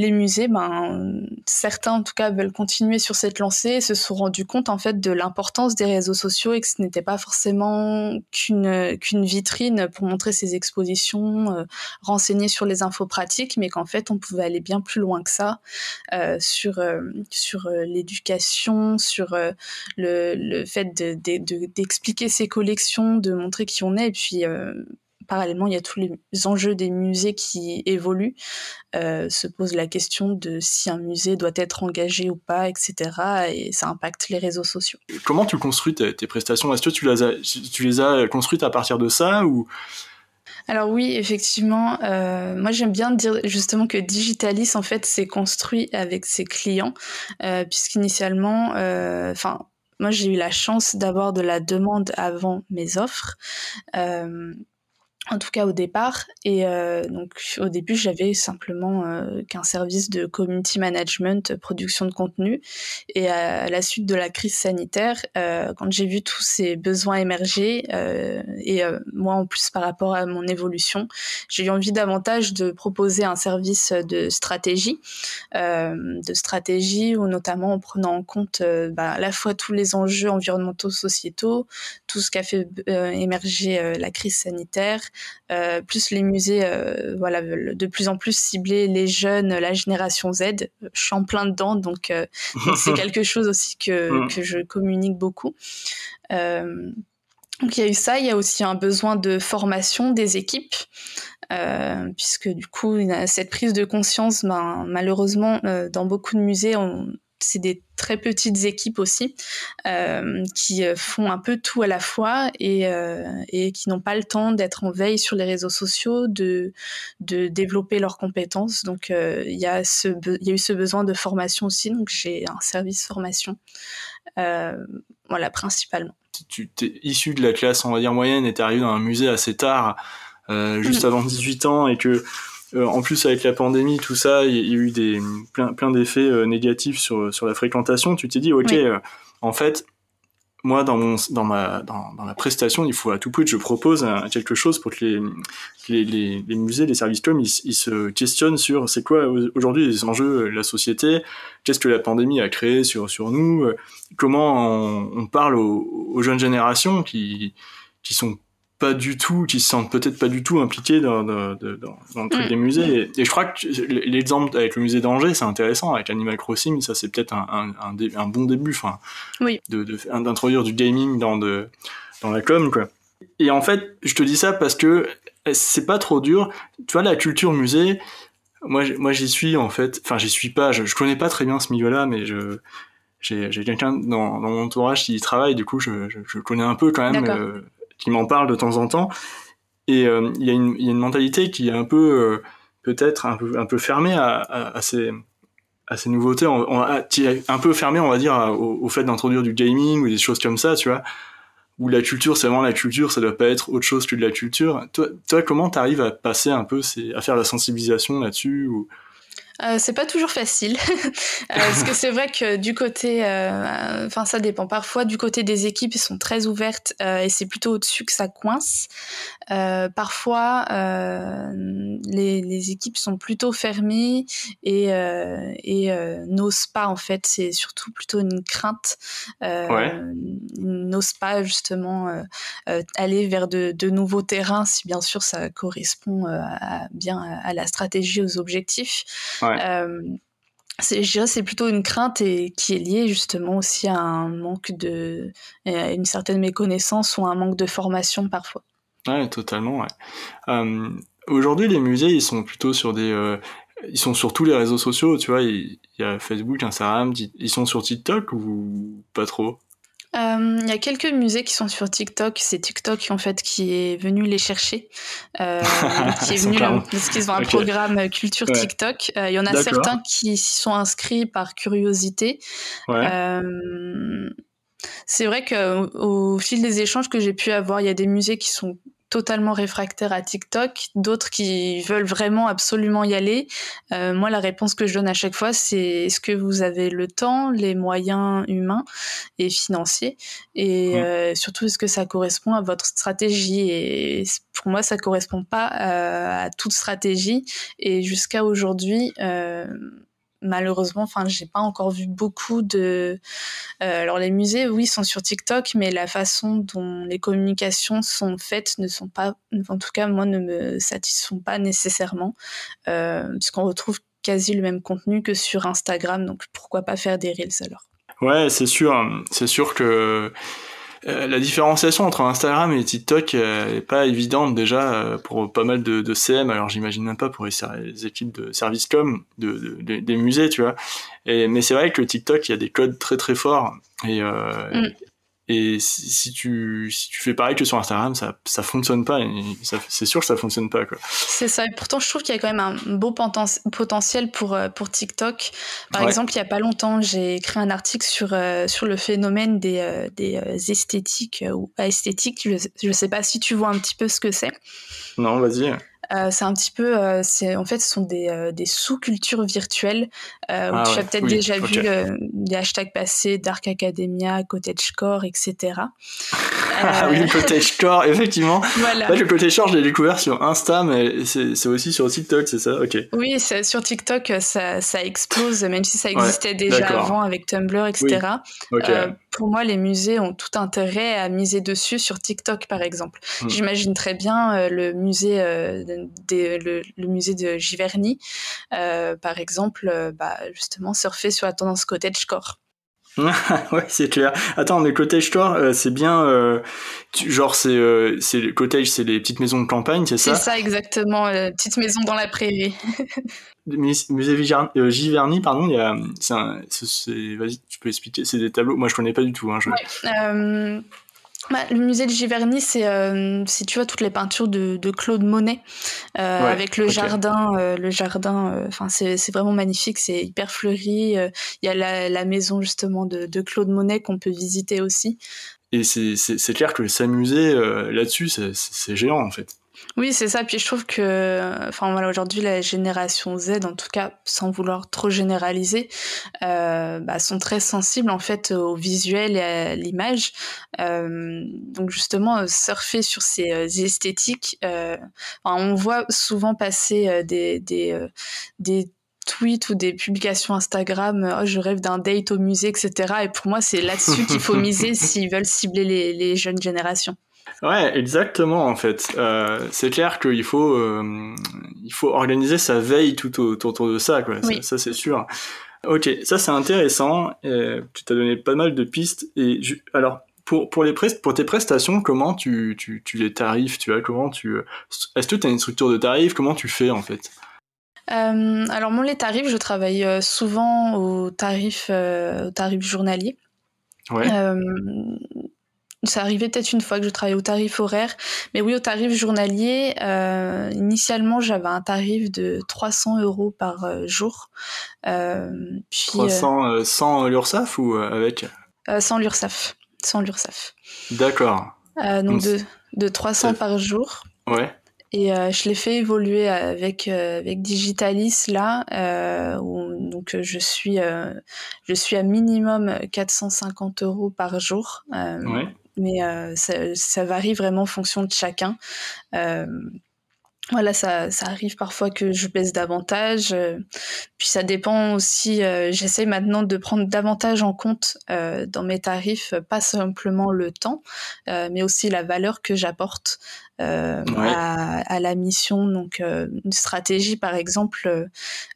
les musées, ben, certains en tout cas veulent continuer sur cette lancée et se sont rendus compte en fait de l'importance des réseaux sociaux et que ce n'était pas forcément qu'une qu'une vitrine pour montrer ses expositions, euh, renseigner sur les infos pratiques, mais qu'en fait on pouvait aller bien plus loin que ça euh, sur euh, sur l'éducation, sur le, le fait d'expliquer de, de, ses collections, de montrer qui on est. Et puis parallèlement, il y a tous les enjeux des musées qui évoluent. Euh, se pose la question de si un musée doit être engagé ou pas, etc. Et ça impacte les réseaux sociaux. Comment tu construis tes, tes prestations? Est-ce que tu les, as, tu les as construites à partir de ça ou? Alors oui, effectivement, euh, moi j'aime bien dire justement que Digitalis en fait s'est construit avec ses clients, euh, puisqu'initialement, enfin moi j'ai eu la chance d'avoir de la demande avant mes offres. Euh, en tout cas au départ. Et euh, donc au début, j'avais simplement euh, qu'un service de community management, production de contenu. Et à la suite de la crise sanitaire, euh, quand j'ai vu tous ces besoins émerger, euh, et euh, moi en plus par rapport à mon évolution, j'ai eu envie davantage de proposer un service de stratégie, euh, de stratégie où notamment en prenant en compte bah, à la fois tous les enjeux environnementaux, sociétaux, tout ce qu'a fait émerger la crise sanitaire, euh, plus les musées euh, voilà, veulent de plus en plus cibler les jeunes, la génération Z. Je suis en plein dedans, donc euh, c'est quelque chose aussi que, mm. que je communique beaucoup. Donc il y a eu ça, il y a aussi un besoin de formation des équipes. Euh, puisque du coup cette prise de conscience, ben, malheureusement, euh, dans beaucoup de musées, on, c'est des très petites équipes aussi euh, qui font un peu tout à la fois et, et qui n'ont pas le temps d'être en veille sur les réseaux sociaux, de, de développer leurs compétences. Donc il y, a ce, il y a eu ce besoin de formation aussi, donc j'ai un service formation, voilà, principalement. Tu es issu de la classe, on va dire, moyenne et tu arrivé dans un musée assez tard, juste mm. avant 18 ans, et que euh, en plus, avec la pandémie, tout ça, il y, a eu des, plein, plein d'effets euh, négatifs sur, sur la fréquentation. Tu t'es dit, ok, euh, en fait, moi, dans, mon, dans, ma, dans, dans, la prestation, il faut à tout prix que je propose quelque chose pour que les, les, les, les musées, les services comme, ils, ils, se questionnent sur c'est quoi aujourd'hui les enjeux de la société, qu'est-ce que la pandémie a créé sur, sur nous, comment on, on parle aux, aux, jeunes générations qui, qui sont pas du tout, qui se sentent peut-être pas du tout impliqués dans, dans, dans, dans le truc mm. des musées. Et, je crois que l'exemple avec le musée d'Angers, c'est intéressant. Avec Animal Crossing, ça c'est peut-être un, un, un, un, bon début, enfin, oui. de, d'introduire du gaming dans, de, dans la com, quoi. Et en fait, je te dis ça parce que c'est pas trop dur. Tu vois, la culture musée, moi, moi j'y suis en fait. Enfin, j'y suis pas. Je, je connais pas très bien ce milieu-là, mais je j'ai, j'ai quelqu'un dans, dans mon entourage qui y travaille. Du coup, je, je, je connais un peu quand même qui m'en parle de temps en temps. Et euh, il y, a une, y a une mentalité qui est un peu, euh, peut-être un peu, un peu fermée à, à, à, ces, à ces nouveautés, on, un peu fermée, on va dire, au, au fait d'introduire du gaming ou des choses comme ça, tu vois. Où la culture, c'est vraiment la culture, ça doit pas être autre chose que de la culture. Toi, toi comment t'arrives à passer un peu, ces, à faire la sensibilisation là-dessus ou... Euh, c'est pas toujours facile euh, parce que c'est vrai que du côté, euh, enfin ça dépend. Parfois du côté des équipes, ils sont très ouvertes et c'est plutôt au-dessus que ça coince. parfois, les, les, équipes sont plutôt fermées et, et n'osent pas en fait. C'est surtout plutôt une crainte. Ouais. N'osent pas justement aller vers de, de, nouveaux terrains si bien sûr ça correspond à, bien à la stratégie, aux objectifs. Euh, je dirais c'est plutôt une crainte et qui est liée justement aussi à un manque de à une certaine méconnaissance ou un manque de formation parfois. Ouais, totalement. Ouais. Euh, aujourd'hui, les musées, ils sont plutôt sur des, euh, ils sont sur tous les réseaux sociaux. Tu vois, il y a Facebook, Instagram, ils sont sur TikTok ou pas trop? Euh, il y a quelques musées qui sont sur TikTok. C'est TikTok en fait qui est venu les chercher, euh, qui est venu parce qu'ils ont un programme culture TikTok. Euh, il y en a certains qui s'y sont inscrits par curiosité. Ouais. c'est vrai que au fil des échanges que j'ai pu avoir, il y a des musées qui sont totalement réfractaires à TikTok, d'autres qui veulent vraiment absolument y aller. Euh, moi, la réponse que je donne à chaque fois, c'est est-ce que vous avez le temps, les moyens humains et financiers, et euh, surtout est-ce que ça correspond à votre stratégie? Et pour moi, ça correspond pas euh, à toute stratégie. Et jusqu'à aujourd'hui, euh, malheureusement, enfin, j'ai pas encore vu beaucoup de. Euh, alors les musées, oui, sont sur TikTok, mais la façon dont les communications sont faites ne sont pas, en tout cas, moi, ne me satisfont pas nécessairement, euh, puisqu'on retrouve quasi le même contenu que sur Instagram. Donc pourquoi pas faire des reels alors? Ouais, c'est sûr, c'est sûr que euh, la différenciation entre Instagram et TikTok euh, est pas évidente déjà euh, pour pas mal de, de CM. Alors j'imagine même pas pour les, équipes de service com de, des musées, tu vois. Et, mais c'est vrai que TikTok, il y a des codes très très forts et, mm. Et si, tu, si tu fais pareil que sur Instagram, ça, ça fonctionne pas. C'est sûr que ça fonctionne pas. C'est ça. Et pourtant, je trouve qu'il y a quand même un beau potentiel pour, euh, pour TikTok. Par exemple, il y a pas longtemps, j'ai écrit un article sur, euh, sur le phénomène des, euh, des esthétiques ou esthétiques. Je ne sais pas si tu vois un petit peu ce que c'est. Non, vas-y. Euh, c'est un petit peu, euh, c'est en fait, ce sont des, euh, des sous-cultures virtuelles où ah tu as peut-être déjà vu des hashtags passés Dark Academia, Cottagecore, etc. ah oui, Cottagecore, effectivement. Voilà. le Cottagecore, je l'ai découvert sur Insta, mais c'est aussi sur TikTok, c'est ça? Ok. Oui, sur TikTok, ça, ça explose, même si ça existait déjà avant avec Tumblr, etc. Oui. Pour moi, les musées ont tout intérêt à miser dessus sur TikTok, par exemple. Hmm. J'imagine très bien le musée le, musée de Giverny, euh, par exemple, euh, bah, justement, surfer sur la tendance cottagecore. ouais, c'est clair. Attends, mais cottage store, euh, c'est bien. Euh, genre, c'est euh, c'est cottage, c'est les petites maisons de campagne, c'est ça? C'est ça exactement, petites maisons dans la prairie. Musée Giverny, pardon, il y a, vas-y, tu peux expliquer, c'est des tableaux. Moi, je connais pas du tout. Hein, je... ouais, bah, le musée de Giverny, c'est, euh, tu vois, toutes les peintures de, de Claude Monet, euh, avec le jardin. Euh, le jardin, euh, enfin, c'est, c'est vraiment magnifique, c'est hyper fleuri. Il y a la, la, maison justement de, de Claude Monet qu'on peut visiter aussi. Et c'est, clair que s'amuser là-dessus, c'est, c'est géant en fait. Oui, c'est ça. Puis je trouve que, enfin voilà, aujourd'hui la génération Z, en tout cas, sans vouloir trop généraliser, euh, bah, sont très sensibles en fait au visuel et à l'image. Euh, donc justement, surfer sur ces euh, esthétiques, euh, on voit souvent passer euh, des des, des tweets ou des publications Instagram, oh, je rêve d'un date au musée, etc. Et pour moi, c'est là-dessus qu'il faut miser s'ils veulent cibler les, les jeunes générations. Ouais, exactement en fait. Euh, c'est clair qu'il faut, euh, il faut organiser sa veille tout autour de ça, quoi. Ça, c'est sûr. Ok, ça c'est intéressant. Euh, tu t'as donné pas mal de pistes. Et alors pour pour les pour tes prestations, comment tu, tu, tu les tarifs Tu vois comment tu Est-ce que tu as une structure de tarifs? Comment tu fais en fait? Alors moi les tarifs, je travaille souvent au tarif, au tarif journalier. Ouais ça arrivait peut-être une fois que je travaillais au tarif horaire, mais oui, au tarif journalier, euh, initialement, j'avais un tarif de 300 euros par euh, jour. Euh, puis, 300 euh, sans l'URSAF ou avec? Sans l'URSAF. Sans l'URSAF. D'accord. donc, de, de 300 par jour. Ouais. Et euh, je l'ai fait évoluer avec avec Digitalis là, euh, où, donc je suis je suis à minimum 450 euros par jour. Ouais mais euh, ça, ça, varie vraiment en fonction de chacun. Euh, voilà, ça, ça, arrive parfois que je baisse davantage. Euh, puis ça dépend aussi. Euh, J'essaie maintenant de prendre davantage en compte euh, dans mes tarifs, pas simplement le temps, euh, mais aussi la valeur que j'apporte ouais. à, à, la mission. Donc, une stratégie, par exemple,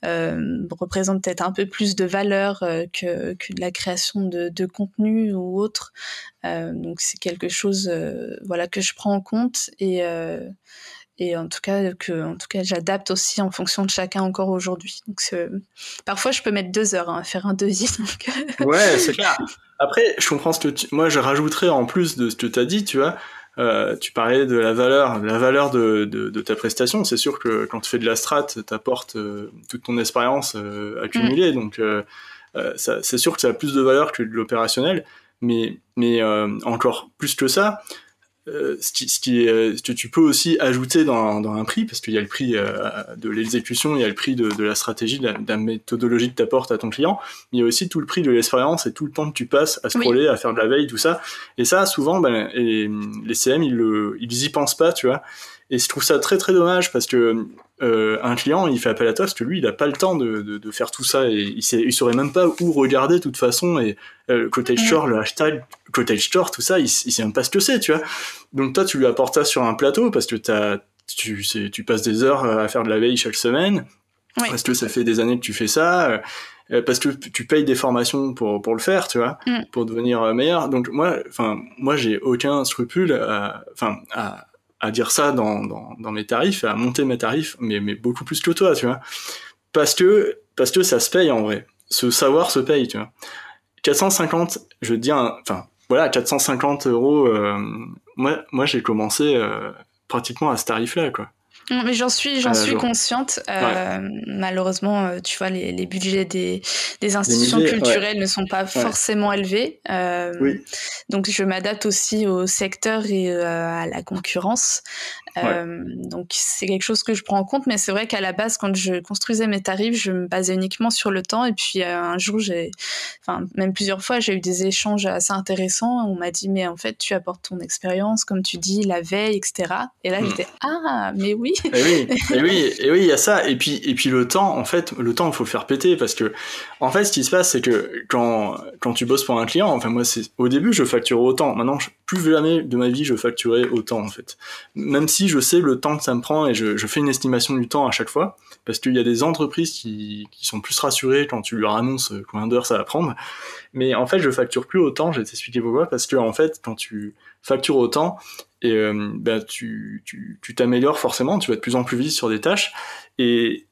représente peut-être un peu plus de valeur que, que de la création de, de contenu ou autre. donc, c'est quelque chose, voilà, que je prends en compte et et en tout cas que en tout cas j'adapte aussi en fonction de chacun encore aujourd'hui. Donc parfois je peux mettre deux heures hein, à faire un devis donc... Euh. ouais c'est clair. Après je comprends ce que tu... moi je rajouterais en plus de ce que tu as dit tu vois. Euh, tu parlais de la valeur la valeur de, de, de ta prestation. C'est sûr que quand tu fais de la strat t'apportes euh, toute ton expérience euh, accumulée. Mm. donc euh, c'est sûr que ça a plus de valeur que de l'opérationnel. Mais mais encore plus que ça euh, ce, qui, ce, qui euh, ce que tu peux aussi ajouter dans, dans un prix, parce qu'il y a le prix euh, de l'exécution, il y a le prix de, de la stratégie, de la, de la, méthodologie que tu apportes à ton client, mais il y a aussi tout le prix de l'expérience et tout le temps que tu passes à scroller, à faire de la veille, tout ça. Et ça, souvent, ben, les, les CM, ils, le, ils y pensent pas, tu vois. Et je trouve ça très très dommage parce que euh, un client, il fait appel à toi parce que lui, il a pas le temps de, de, de faire tout ça et il, sait, il saurait même pas où regarder de toute façon. Et euh, Cottage Store, le hashtag Cottage Store, tout ça, il, il sait même pas ce que c'est, tu vois. Donc toi, tu lui apportes ça sur un plateau parce que as, tu, tu passes des heures à faire de la veille chaque semaine. Parce que ça fait des années que tu fais ça. Euh, parce que tu payes des formations pour pour le faire, tu vois, mm. pour devenir meilleur. Donc moi, enfin moi, j'ai aucun scrupule, enfin à, à dire ça dans, dans, dans, mes tarifs, à monter mes tarifs, mais, mais beaucoup plus que toi, tu vois. Parce que, parce que ça se paye en vrai. Ce savoir se paye, tu vois. 450, je veux dire, enfin, voilà, 450 euros, euh, moi, moi j'ai commencé euh, pratiquement à ce tarif-là, quoi. Mais j'en suis, j'en suis consciente. Euh, Malheureusement, euh, tu vois, les, les budgets des, des institutions culturelles ne sont pas forcément élevés. Euh, oui. Donc, je m'adapte aussi au secteur et euh, à la concurrence. Donc c'est quelque chose que je prends en compte, mais c'est vrai qu'à la base, quand je construisais mes tarifs, je me basais uniquement sur le temps. Et puis un jour, j'ai, enfin même plusieurs fois, j'ai eu des échanges assez intéressants. On m'a dit mais en fait, tu apportes ton expérience, comme tu dis, la veille, etc. Et là, hmm. j'étais ah mais oui, oui. Et oui, et oui, et oui, il y a ça. Et puis, et puis le temps, en fait, le temps, il faut le faire péter parce que, en fait, ce qui se passe, c'est que quand, quand tu bosses pour un client, enfin, moi, c'est, au début, je facture autant. Maintenant, plus jamais de ma vie, je facturais autant, en fait. Même si je sais le temps que ça me prend et je, je fais une estimation du temps à chaque fois, parce qu'il y a des entreprises qui, qui sont plus rassurées quand tu leur annonces combien d'heures ça va prendre. Mais en fait, je facture plus autant, je vais t'expliquer pourquoi, parce que, en fait, quand tu factures autant, et euh, bah, tu t'améliores forcément, tu vas de plus en plus vite sur des tâches et,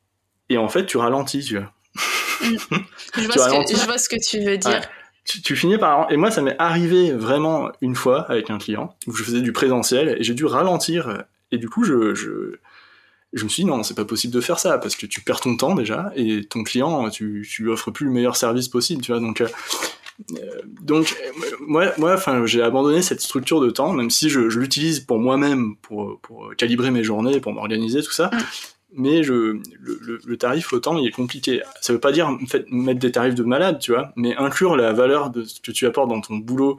et en fait tu ralentis, tu vois. Mm. je, vois ce que, je, vois ce que, tu veux dire. Tu, finis par et moi ça m'est arrivé vraiment une fois avec un client où je faisais du présentiel et j'ai dû ralentir et du coup je, je je me suis dit non, c'est pas possible de faire ça parce que tu perds ton temps déjà et ton client, tu, tu lui offres plus le meilleur service possible, tu vois. Donc, euh, donc moi, moi, enfin, j'ai abandonné cette structure de temps, même si je, l'utilise pour moi-même, pour, pour calibrer mes journées, pour m'organiser, tout ça. Mais je, le, le, tarif au temps, il est compliqué. Ça veut pas dire fait, mettre des tarifs de malade, tu vois, mais inclure la valeur de ce que tu apportes dans ton boulot,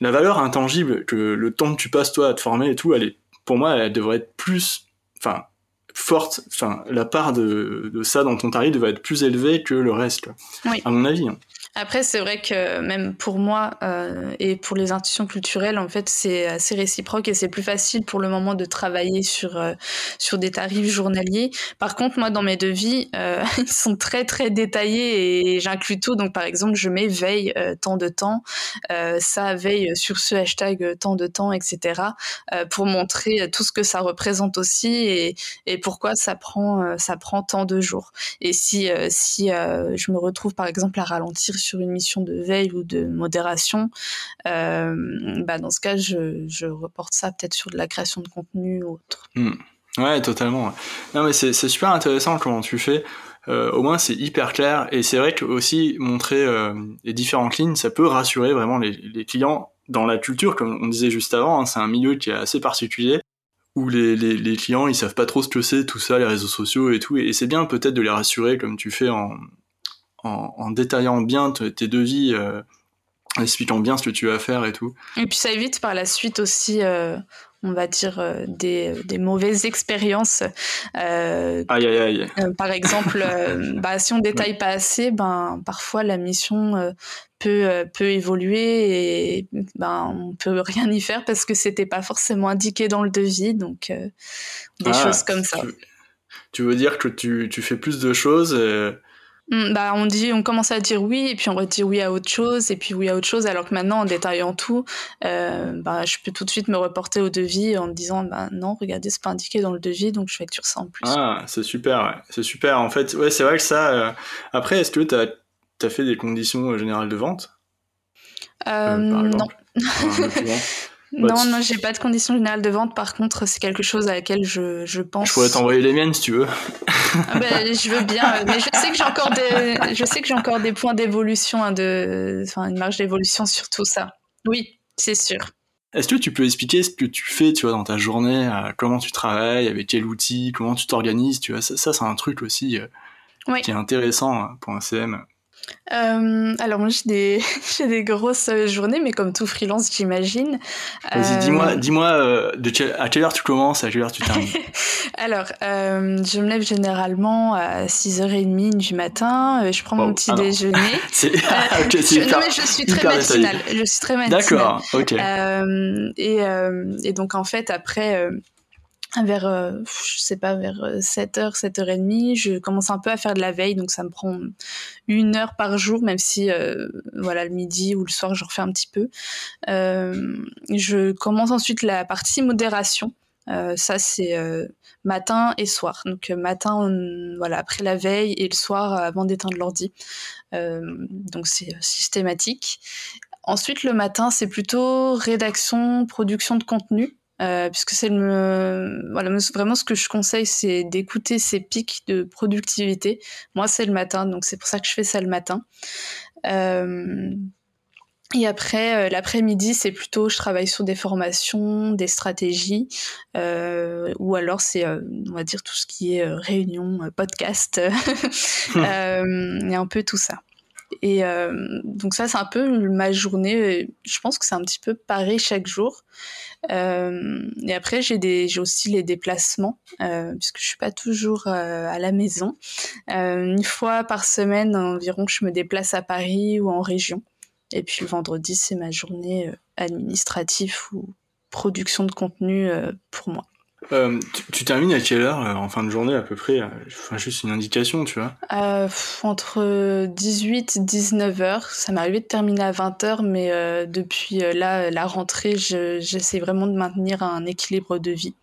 la valeur intangible que le temps que tu passes toi à te former et tout, elle est, pour moi, elle devrait être plus, enfin, forte, enfin, la part de, de, ça dans ton tarif devrait être plus élevée que le reste, oui. à mon avis. Hein. Après, c'est vrai que même pour moi euh, et pour les institutions culturelles, en fait, c'est assez réciproque et c'est plus facile pour le moment de travailler sur euh, sur des tarifs journaliers. Par contre, moi, dans mes devis, euh, ils sont très très détaillés et j'inclus tout. Donc, par exemple, je mets veille euh, temps de temps, euh, ça veille sur ce hashtag temps de temps, etc. pour montrer tout ce que ça représente aussi et, et pourquoi ça prend ça prend tant de jours. Et si si je me retrouve par exemple à ralentir sur une mission de veille ou de modération, euh, bah dans ce cas, je, reporte ça peut-être sur de la création de contenu ou autre. Hmm. Ouais, totalement. Non, mais c'est super intéressant comment tu fais. Euh, au moins, c'est hyper clair. Et c'est vrai que aussi montrer euh, les différentes lignes, ça peut rassurer vraiment les, clients dans la culture, comme on disait juste avant. Hein, c'est un milieu qui est assez particulier où les, les, clients ils savent pas trop ce que c'est tout ça, les réseaux sociaux et tout. Et, c'est bien peut-être de les rassurer comme tu fais en, en, détaillant bien tes devis, euh, en expliquant bien ce que tu vas faire et tout. Et puis ça évite par la suite aussi, euh, on va dire, euh, des, des, mauvaises expériences. aïe, aïe, aïe. par exemple, bah, si on détaille pas assez, ben, parfois la mission peut, peut évoluer et ben, on peut rien y faire parce que c'était pas forcément indiqué dans le devis. Donc, des ah, choses comme ça. Tu, veux dire que tu, tu fais plus de choses bah, on dit, on commence à dire oui, et puis on redit oui à autre chose, et puis oui à autre chose, alors que maintenant, en détaillant tout, euh, bah, je peux tout de suite me reporter au devis en me disant, bah, non, regardez, c'est pas indiqué dans le devis, donc je facture ça en plus. Ah, c'est super, c'est super. En fait, ouais, c'est vrai que ça. Euh, après, est-ce que tu as, as, fait des conditions euh, générales de vente? Euh, Non. Non, non, j'ai pas de conditions générales de vente. Par contre, c'est quelque chose à laquelle je, je pense. Je pourrais t'envoyer les miennes si tu veux. Ah ben, je veux bien, mais je sais que j'ai encore des, je sais que j'ai encore des points d'évolution, hein, de, enfin, une marge d'évolution sur tout ça. Oui, c'est sûr. Est-ce que tu peux expliquer ce que tu fais, tu vois, dans ta journée, euh, comment tu travailles, avec quel outil, comment tu t'organises, tu vois, ça, ça c'est un truc aussi euh, qui est intéressant hein, pour un CM. Euh, alors moi j'ai des, j'ai des grosses journées, mais comme tout freelance j'imagine. Vas-y, dis-moi, euh, dis-moi euh, de à quelle heure tu commences, à quelle heure tu termines. alors, je me lève généralement à 6h30 du matin, je prends mon petit ah déjeuner. c'est, okay, je, non, mais je suis très matinale, je suis très matinale. D'accord, ok. et, et donc en fait après vers, euh, je sais pas, vers 7h, euh, 7h30, je commence un peu à faire de la veille, donc ça me prend une heure par jour, même si, euh, voilà, le midi ou le soir, je refais un petit peu. je commence ensuite la partie modération. ça, c'est matin et soir. Donc, matin, voilà, après la veille et le soir, avant d'éteindre l'ordi. donc, c'est systématique. Ensuite, le matin, c'est plutôt rédaction, production de contenu. Euh, puisque c'est le voilà vraiment ce que je conseille c'est d'écouter ces pics de productivité. Moi c'est le matin donc c'est pour ça que je fais ça le matin. Euh, et après euh, l'après-midi c'est plutôt je travaille sur des formations des stratégies ou alors c'est on va dire tout ce qui est réunion podcast et un peu tout ça Et donc ça, c'est un peu ma journée. Je pense que c'est un petit peu pareil chaque jour. et après, j'ai des, j'ai aussi les déplacements puisque je suis pas toujours à la maison. une fois par semaine environ, je me déplace à Paris ou en région. Et puis le vendredi, c'est ma journée administrative ou production de contenu pour moi. Euh, tu, termines à quelle heure euh, en fin de journée à peu près euh, Enfin, juste une indication, tu vois. entre 18 et 19 heures. Ça m'est arrivé de terminer à 20 heures, mais depuis là, la rentrée, j'essaie vraiment de maintenir un équilibre de vie.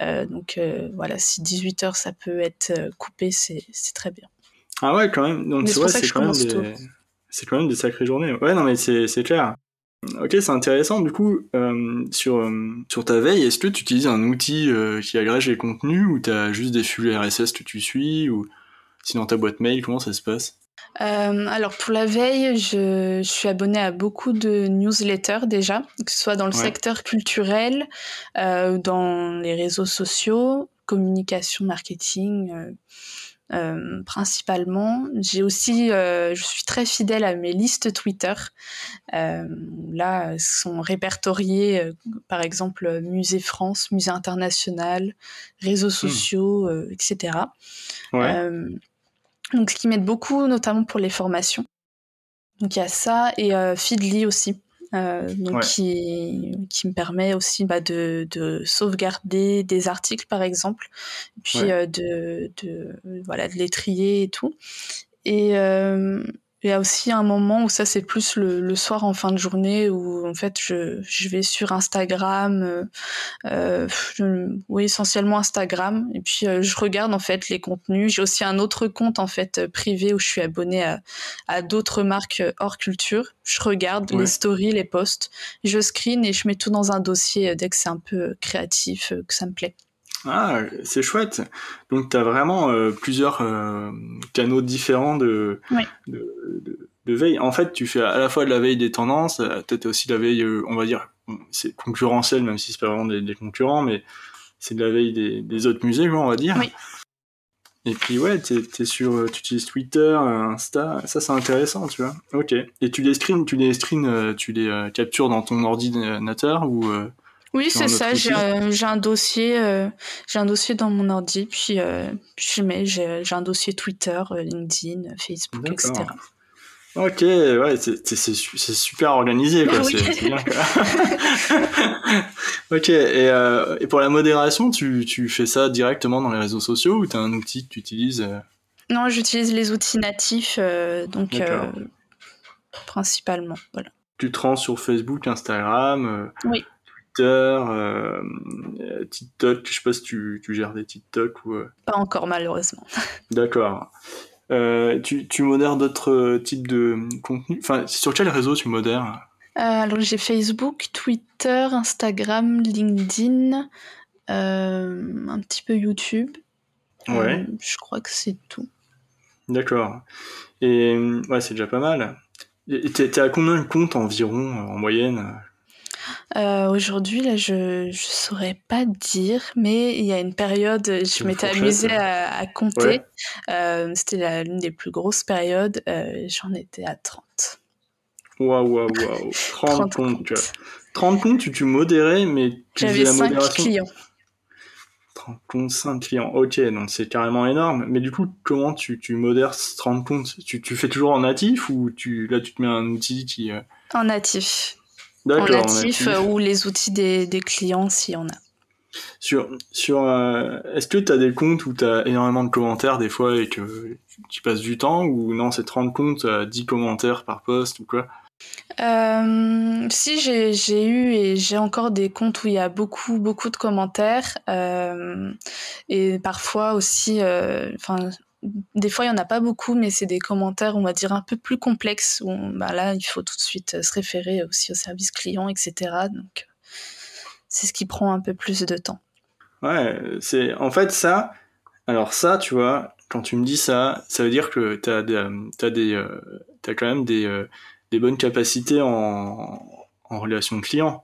donc voilà, si 18 heures ça peut être coupé, c'est très bien. Ah ouais, quand même. Donc c'est quand, même des... quand même des sacrées journées. Ouais, non, mais c'est clair. Ok, c'est intéressant. Du coup, euh, sur, euh, sur ta veille, est-ce que tu utilises un outil euh, qui agrège les contenus ou tu as juste des flux RSS que tu suis ou sinon ta boîte mail, comment ça se passe? Alors pour la veille, je, suis abonnée à beaucoup de newsletters déjà, que ce soit dans le secteur culturel, dans les réseaux sociaux, communication, marketing, euh, principalement. J'ai aussi, euh, je suis très fidèle à mes listes Twitter. Euh, là, sont répertoriées, euh, par exemple, Musée France, Musée International, réseaux hmm. sociaux, etc. Ouais. donc, ce qui m'aide beaucoup, notamment pour les formations. Donc, il y a ça et Feedly aussi. Euh, donc qui, qui me permet aussi bah, de, de, sauvegarder des articles par exemple, puis euh, de, de, voilà de les trier et tout. Et, euh, il y a aussi un moment où ça c'est plus le, le, soir en fin de journée où en fait je, je vais sur Instagram, euh, euh oui essentiellement Instagram et puis euh, je regarde en fait les contenus. J'ai aussi un autre compte en fait privé où je suis abonnée à, à d'autres marques hors culture. Je regarde les stories, les posts, je screen et je mets tout dans un dossier dès que c'est un peu créatif, que ça me plaît. Ah, c'est chouette. Donc, tu as vraiment euh, plusieurs euh, canaux différents de, de, de, veille. En fait, tu fais à la fois de la veille des tendances, euh, peut-être aussi de la veille, on va dire, c'est concurrentiel, même si c'est pas vraiment des, concurrents, mais c'est de la veille des, des, autres musées, on va dire. Oui. Et puis, ouais, tu utilises Twitter, Insta, ça c'est intéressant, tu vois. Ok. Et tu les screens, tu les screens, tu les captures dans ton ordinateur ou oui, c'est ça. J'ai un dossier, euh, j'ai un dossier dans mon ordi, puis, euh, je mets, j'ai un dossier Twitter, euh, LinkedIn, Facebook, etc. Ok, ouais, c'est super organisé, quoi. Oui. Bien, ok, et, euh, et, pour la modération, tu, tu, fais ça directement dans les réseaux sociaux ou tu as un outil que tu utilises Non, j'utilise les outils natifs, donc principalement, voilà. Tu te rends sur Facebook, Instagram Oui. Euh, TikTok, je sais pas si tu, tu gères des TikTok ou. Euh. Pas encore malheureusement. D'accord. Euh, tu, tu modères d'autres types de contenus? Enfin, sur quel réseau tu modères? Alors j'ai Facebook, Twitter, Instagram, LinkedIn, un petit peu YouTube. Ouais. je crois que c'est tout. D'accord. Et ouais, c'est déjà pas mal. T'es à combien de comptes environ en moyenne? Euh, aujourd'hui, là, je ne saurais pas dire, mais il y a une période, je m'étais amusée à, compter. Euh, c'était l'une des plus grosses périodes. Euh, j'en étais à 30. Waouh, waouh, waouh. 30, comptes. Tu 30 comptes, tu, tu modérais, mais tu J'avais 5 clients. 30 comptes, 5 clients. Ok, donc c'est carrément énorme. Mais du coup, comment tu, tu modères 30 comptes tu, tu fais toujours en natif ou tu, là, tu te mets un outil qui. En natif en natif, euh, ou les outils des, des clients s'il y en a. Sur, sur, euh, est-ce que tu as des comptes où tu as énormément de commentaires des fois et que tu passes du temps ou non, c'est 30 comptes, 10 commentaires par poste ou quoi? Euh, si j'ai eu et j'ai encore des comptes où il y a beaucoup beaucoup de commentaires euh, et parfois aussi, enfin des fois, il n'y en a pas beaucoup, mais c'est des commentaires, on va dire, un peu plus complexes. Où, bah là, il faut tout de suite se référer aussi au service client, etc. Donc, c'est ce qui prend un peu plus de temps. Ouais, c'est en fait ça. Alors ça, tu vois, quand tu me dis ça, ça veut dire que tu as, as, des, euh, as quand même des, euh, des bonnes capacités en, en relation client.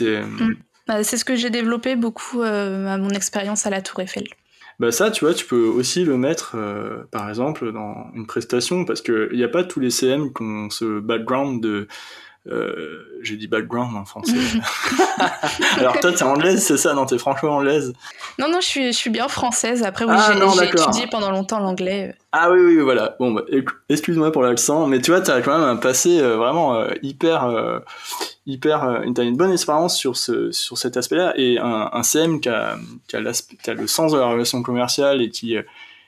Mm. Bah, c'est ce que j'ai développé beaucoup euh, à mon expérience à la Tour Eiffel. Bah ça, tu vois, tu peux aussi le mettre, euh, par exemple, dans une prestation, parce que il n'y a pas tous les CM qui ont ce background de euh, j'ai dit background en français. Alors toi, t'es anglaise, c'est ça Non, t'es franchement anglaise. Non, non, je suis, je suis bien française. Après, oui, ah, j'ai étudié pendant longtemps l'anglais. Ah oui, oui, voilà. Bon, bah, excuse-moi pour l'accent, mais tu vois, t'as quand même un passé euh, vraiment euh, hyper, hyper. t'as une bonne expérience sur ce, sur cet aspect-là et un, un CM qui a, qui a, qui a le sens de la relation commerciale et qui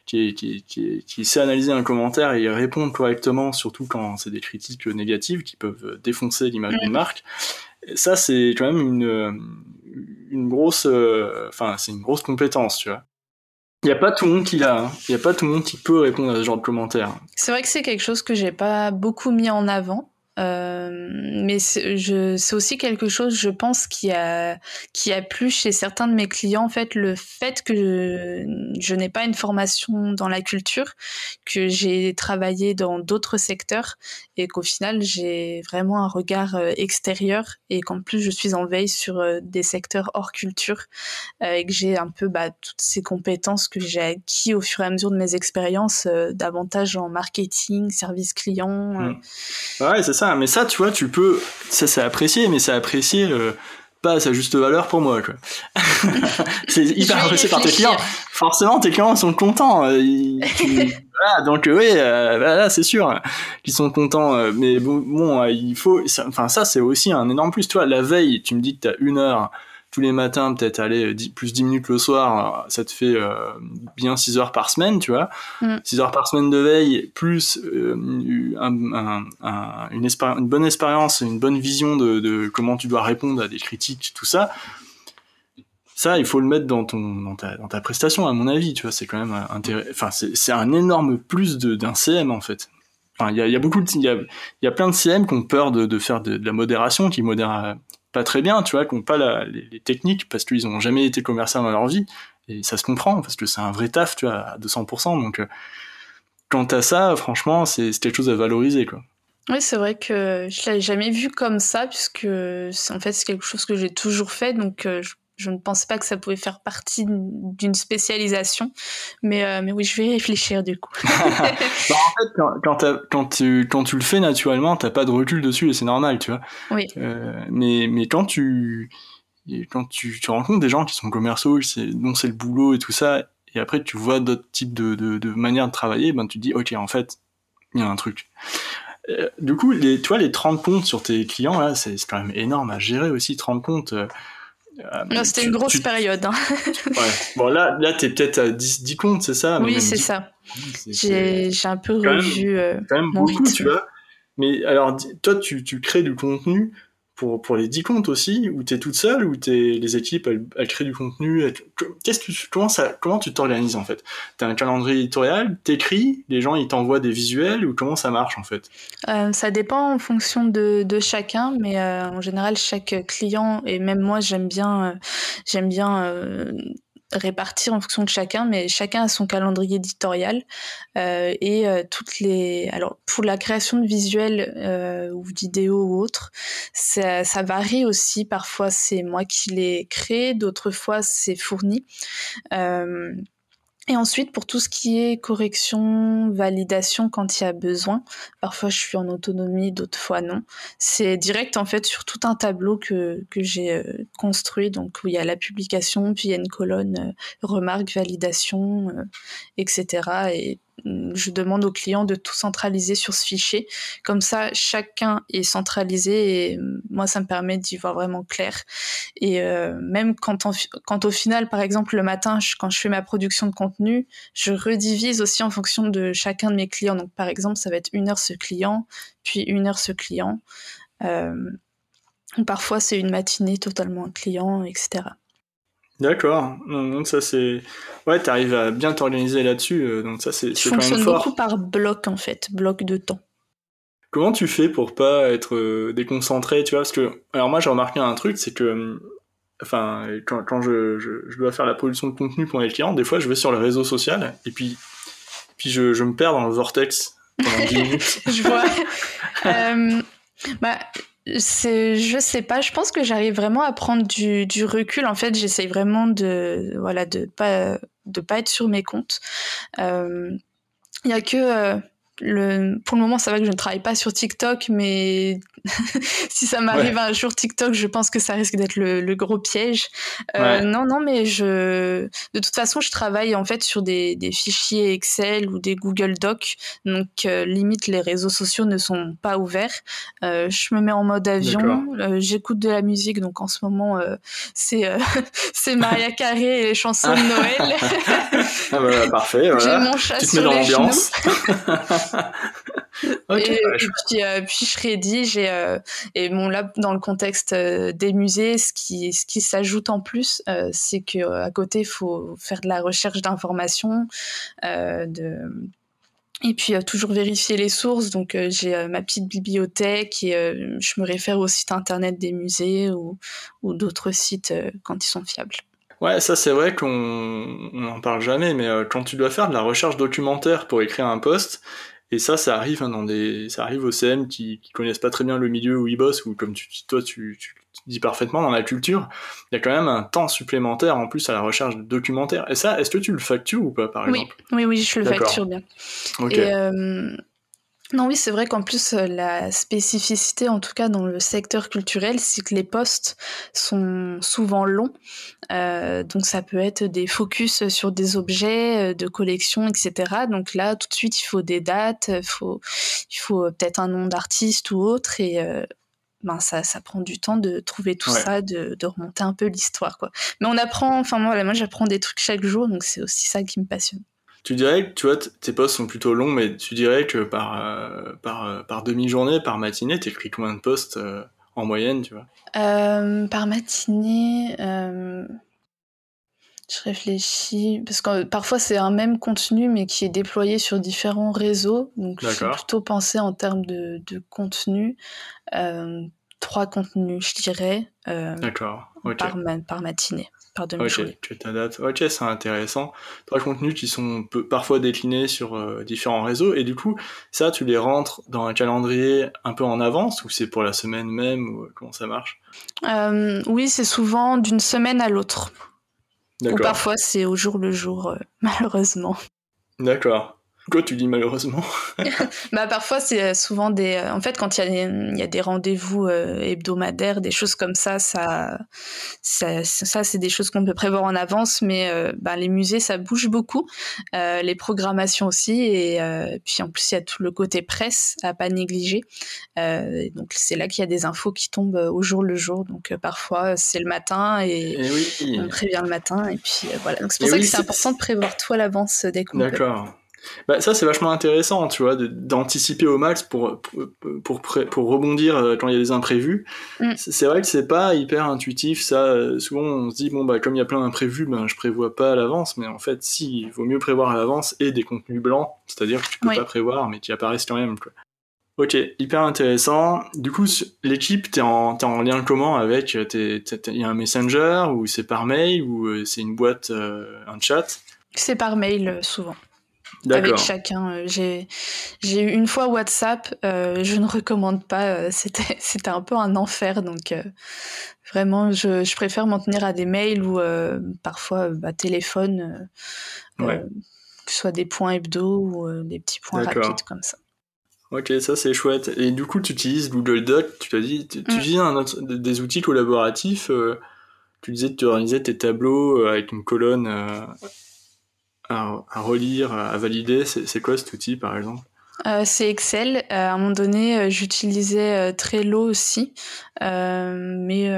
qui, qui, qui, sait analyser un commentaire et répondre correctement, surtout quand c'est des critiques négatives qui peuvent défoncer l'image d'une marque. Ça, c'est quand même une, une grosse, euh, enfin, c'est une grosse compétence, tu vois. Il n'y a pas tout le monde qui l'a, hein. il n'y a pas tout le monde qui peut répondre à ce genre de commentaires. C'est vrai que c'est quelque chose que j'ai pas beaucoup mis en avant. Euh, mais c'est aussi quelque chose, je pense, qui a, qui a plu chez certains de mes clients. En fait, le fait que je, je n'ai pas une formation dans la culture, que j'ai travaillé dans d'autres secteurs et qu'au final, j'ai vraiment un regard euh, extérieur et qu'en plus, je suis en veille sur euh, des secteurs hors culture et que j'ai un peu bah, toutes ces compétences que j'ai acquis au fur et à mesure de mes expériences, davantage en marketing, service client. Mmh. Ouais, c'est ça mais ça, tu vois, tu peux, ça c'est apprécié, mais c'est apprécié euh, pas à sa juste valeur pour moi, quoi. c'est hyper apprécié par tes clients. Forcément, tes clients sont contents. Euh, donc oui, euh, là c'est sûr qu'ils sont contents. mais bon, bon il faut, enfin ça c'est aussi un énorme plus. Toi, la veille, tu me dis que t'as une heure tous les matins, peut-être aller plus 10 minutes le soir, ça te fait euh, bien 6 heures par semaine, tu vois. 6 mm. heures par semaine de veille, plus euh, une, bonne expérience, une bonne vision de, comment tu dois répondre à des critiques, tout ça. Ça, il faut le mettre dans, ton, dans, ta, prestation, à mon avis, tu vois. C'est quand même. Enfin, c'est un énorme plus d'un CM, en fait. Enfin, il y a, beaucoup de, il y a, plein de CM qui ont peur de, faire de, de, la modération, qui modèrent pas très bien, tu vois, qui n'ont pas les, techniques parce qu'ils n'ont jamais été commerçants dans leur vie. Et ça se comprend parce que c'est un vrai taf, tu vois, à 200%. Donc, euh, quant à ça, franchement, c'est quelque chose à valoriser, quoi. Oui, c'est vrai que je l'avais jamais vu comme ça, puisque en fait c'est quelque chose que j'ai toujours fait, donc euh, je je ne pensais pas que ça pouvait faire partie d'une spécialisation, mais, euh, mais oui, je vais y réfléchir du coup. Bah, en fait, quand, quand, tu, quand tu le fais naturellement, t'as pas de recul dessus et c'est normal, tu vois. Oui. Euh, mais, mais quand tu quand tu, tu rencontres des gens qui sont commerciaux, dont c'est le boulot et tout ça, et après tu vois d'autres types de, de, de manières de travailler, ben tu dis ok en fait il y a un truc. Euh, du coup, les, tu vois, les 30 comptes sur tes clients, là, c'est quand même énorme à gérer aussi, 30 comptes. Euh, c'était une grosse période. Hein. ouais. Bon, là, là tu es peut-être à 10, 10 comptes, c'est ça Oui, c'est ça. J'ai un peu revu. Euh, quand même beaucoup, tu vois. Mais alors, toi, tu, tu crées du contenu pour, pour les 10 comptes aussi, ou tu es toute seule, ou es, les équipes, elles, créent du contenu Qu'est-ce que comment, ça, comment tu t'organises en fait? Tu as un calendrier éditorial, t'écris, les gens ils t'envoient des visuels, ou comment ça marche en fait? Euh, Ça dépend en fonction de, de chacun, mais euh, en général, chaque client, et même moi j'aime bien, euh, j'aime bien répartir en fonction de chacun, mais chacun a son calendrier éditorial euh, et euh, toutes les. Alors pour la création de visuels euh, ou vidéos ou autres, ça, ça, varie aussi. Parfois c'est moi qui les crée, d'autres fois c'est fourni. Et ensuite, pour tout ce qui est correction, validation quand il y a besoin, parfois je suis en autonomie, d'autres fois non. C'est direct en fait sur tout un tableau que, que j'ai euh, construit, donc où il y a la publication, puis il y a une colonne euh, remarque, validation, euh, etc. Et je demande aux clients de tout centraliser sur ce fichier. Comme ça, chacun est centralisé et moi, ça me permet d'y voir vraiment clair. Et euh, même quand, quand au final, par exemple, le matin, quand je fais ma production de contenu, je redivise aussi en fonction de chacun de mes clients. Donc, par exemple, ça va être une heure ce client, puis une heure ce client. Euh, parfois, c'est une matinée totalement un client, etc. D'accord. Donc ça c'est ouais, t'arrives à bien t'organiser là-dessus. Euh, donc ça c'est quand même fort. beaucoup par bloc en fait, bloc de temps. Comment tu fais pour pas être euh, déconcentré, tu vois Parce que alors moi j'ai remarqué un truc, c'est que enfin quand, quand je, je, dois faire la production de contenu pour les clients, des fois je vais sur le réseau social et puis puis je, je me perds dans le vortex pendant 10 minutes. je vois. euh, bah je sais pas. Je pense que j'arrive vraiment à prendre du, du recul. En fait, j'essaye vraiment de, voilà, de pas, de pas être sur mes comptes. Il y a que le, pour le moment, ça va que je ne travaille pas sur TikTok, mais si ça m'arrive un jour TikTok, je pense que ça risque d'être le, le, gros piège. Euh, Non, non, mais je, de toute façon, je travaille en fait sur des, des fichiers Excel ou des Google Docs, donc euh, limite les réseaux sociaux ne sont pas ouverts. Euh, je me mets en mode avion, j'écoute de la musique, donc en ce moment c'est c'est Maria Carré et les chansons de Noël. ah bah, parfait, voilà. J'ai mon chat tu te mets dans l'ambiance. et, ouais, et je- puis, euh, puis je rédige et, euh, et bon là dans le contexte euh, des musées ce qui ce qui s'ajoute en plus euh, c'est que euh, à côté il faut faire de la recherche d'informations euh, de et puis euh, toujours vérifier les sources. Donc euh, j'ai euh, ma petite bibliothèque et euh, je me réfère au site internet des musées ou, ou d'autres sites euh, quand ils sont fiables. Ouais, ça c'est vrai qu'on on en parle jamais, mais euh, quand tu dois faire de la recherche documentaire pour écrire un post, et ça, ça arrive hein, dans des, ça arrive aux CM qui, qui connaissent pas très bien le milieu où ils bossent, ou comme tu, toi tu, tu dis parfaitement dans la culture, il y a quand même un temps supplémentaire en plus à la recherche de documentaire. Et ça, est-ce que tu le factures ou pas par oui exemple? Oui oui je le facture bien Ok. Et euh, non, oui, c'est vrai qu'en plus, euh, la spécificité, en tout cas dans le secteur culturel, c'est que les postes sont souvent longs. Euh, donc, ça peut être des focus sur des objets euh, de collection, etc. Donc là, tout de suite, il faut des dates, il faut, il faut peut-être un nom d'artiste ou autre. Et euh, ben, ça, ça prend du temps de trouver tout Ouais. ça, de, de remonter un peu l'histoire. quoi. Mais on apprend, enfin, moi, moi j'apprends des trucs chaque jour, donc c'est aussi ça qui me passionne. Tu dirais que tu vois, tes posts sont plutôt longs, mais tu dirais que par, euh, par, euh, par demi-journée, par matinée, t'écris combien de posts euh, en moyenne, tu vois? Par matinée, je réfléchis parce que parfois c'est un même contenu mais qui est déployé sur différents réseaux. Donc je suis plutôt pensée en termes de, de contenu. Trois contenus, je dirais, euh, ma- par matinée, par Ok, demi-journée. tu t'adaptes. Ok, c'est intéressant. Trois contenus qui sont parfois déclinés sur euh, différents réseaux, et du coup, ça, tu les rentres dans un calendrier un peu en avance, ou c'est pour la semaine même, ou euh, comment ça marche? Euh, oui, c'est souvent d'une semaine à l'autre. Ou parfois c'est au jour le jour, euh, malheureusement. D'accord. Quoi, tu dis malheureusement Bah parfois c'est euh, souvent des euh, en fait quand il y a des, il y a des rendez-vous euh, hebdomadaires des choses comme ça ça ça, ça c'est des choses qu'on peut prévoir en avance mais euh, bah, les musées ça bouge beaucoup euh, les programmations aussi et puis en plus il y a tout le côté presse à pas négliger donc c'est là qu'il y a des infos qui tombent au jour le jour donc parfois c'est le matin et oui. on prévient le matin et puis voilà donc c'est pour Et ça oui, que c'est important de prévoir tout à l'avance dès qu'on peut. Bah, ça, c'est vachement intéressant, tu vois, d'anticiper au max pour, pour, pour, rebondir euh, quand il y a des imprévus. Mm. C'est vrai que c'est pas hyper intuitif, ça. euh, Souvent, on se dit, bon, bah, comme il y a plein d'imprévus, ben, je prévois pas à l'avance. Mais en fait, si, il vaut mieux prévoir à l'avance et des contenus blancs. C'est-à-dire que tu peux Oui. pas prévoir, mais qui apparaissent quand même, quoi. Ok, hyper intéressant. Du coup, l'équipe, t'es en, t'es en lien comment avec euh, Il y a un messenger ou c'est par mail ou c'est une boîte, euh, un chat? C'est par mail souvent. Avec chacun. Euh, J'ai eu une fois WhatsApp, euh, je ne recommande pas. euh, C'était un peu un enfer, donc euh, vraiment, je, je préfère m'en tenir à des mails ou euh, parfois bah, téléphone, Ouais. que ce soit des points hebdo ou des petits points rapides comme ça. Ok, ça c'est chouette. Et du coup, tu utilises Google Doc, tu t'as dit, tu, Mm. utilises un des outils collaboratifs. tu disais que tu organisais tes tableaux avec une colonne à, à relire, à valider. C'est quoi cet outil par exemple Euh, c'est Excel. Euh, à un moment donné, euh, j'utilisais Trello aussi, mais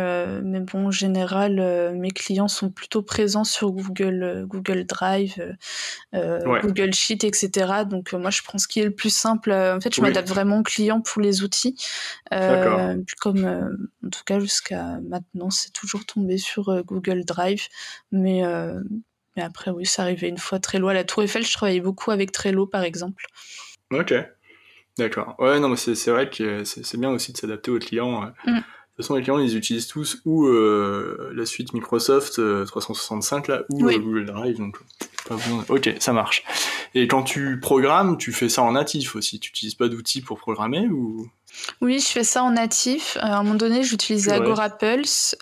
mais bon, en général, mes clients sont plutôt présents sur Google Google Drive, Ouais. Google Sheet, etc. Donc moi, je prends ce qui est le plus simple. En fait, je Oui. m'adapte vraiment aux clients pour les outils. Puis comme en tout cas jusqu'à maintenant, c'est toujours tombé sur Google Drive, mais mais après, oui, c'est arrivé une fois Trello à la Tour Eiffel. Je travaillais beaucoup avec Trello, par exemple. Ok, d'accord. Ouais, non, mais c'est vrai que c'est bien aussi de s'adapter aux clients. euh. Mm. toute façon, les clients, ils utilisent tous ou euh, la suite Microsoft 365 là, ou Google Drive. Donc, pas Ok, ça marche. Et quand tu programmes, tu fais ça en natif aussi. Tu n'utilises pas d'outils pour programmer ou? Oui, je fais ça en natif. à un moment donné, j'utilisais Agora Pulse.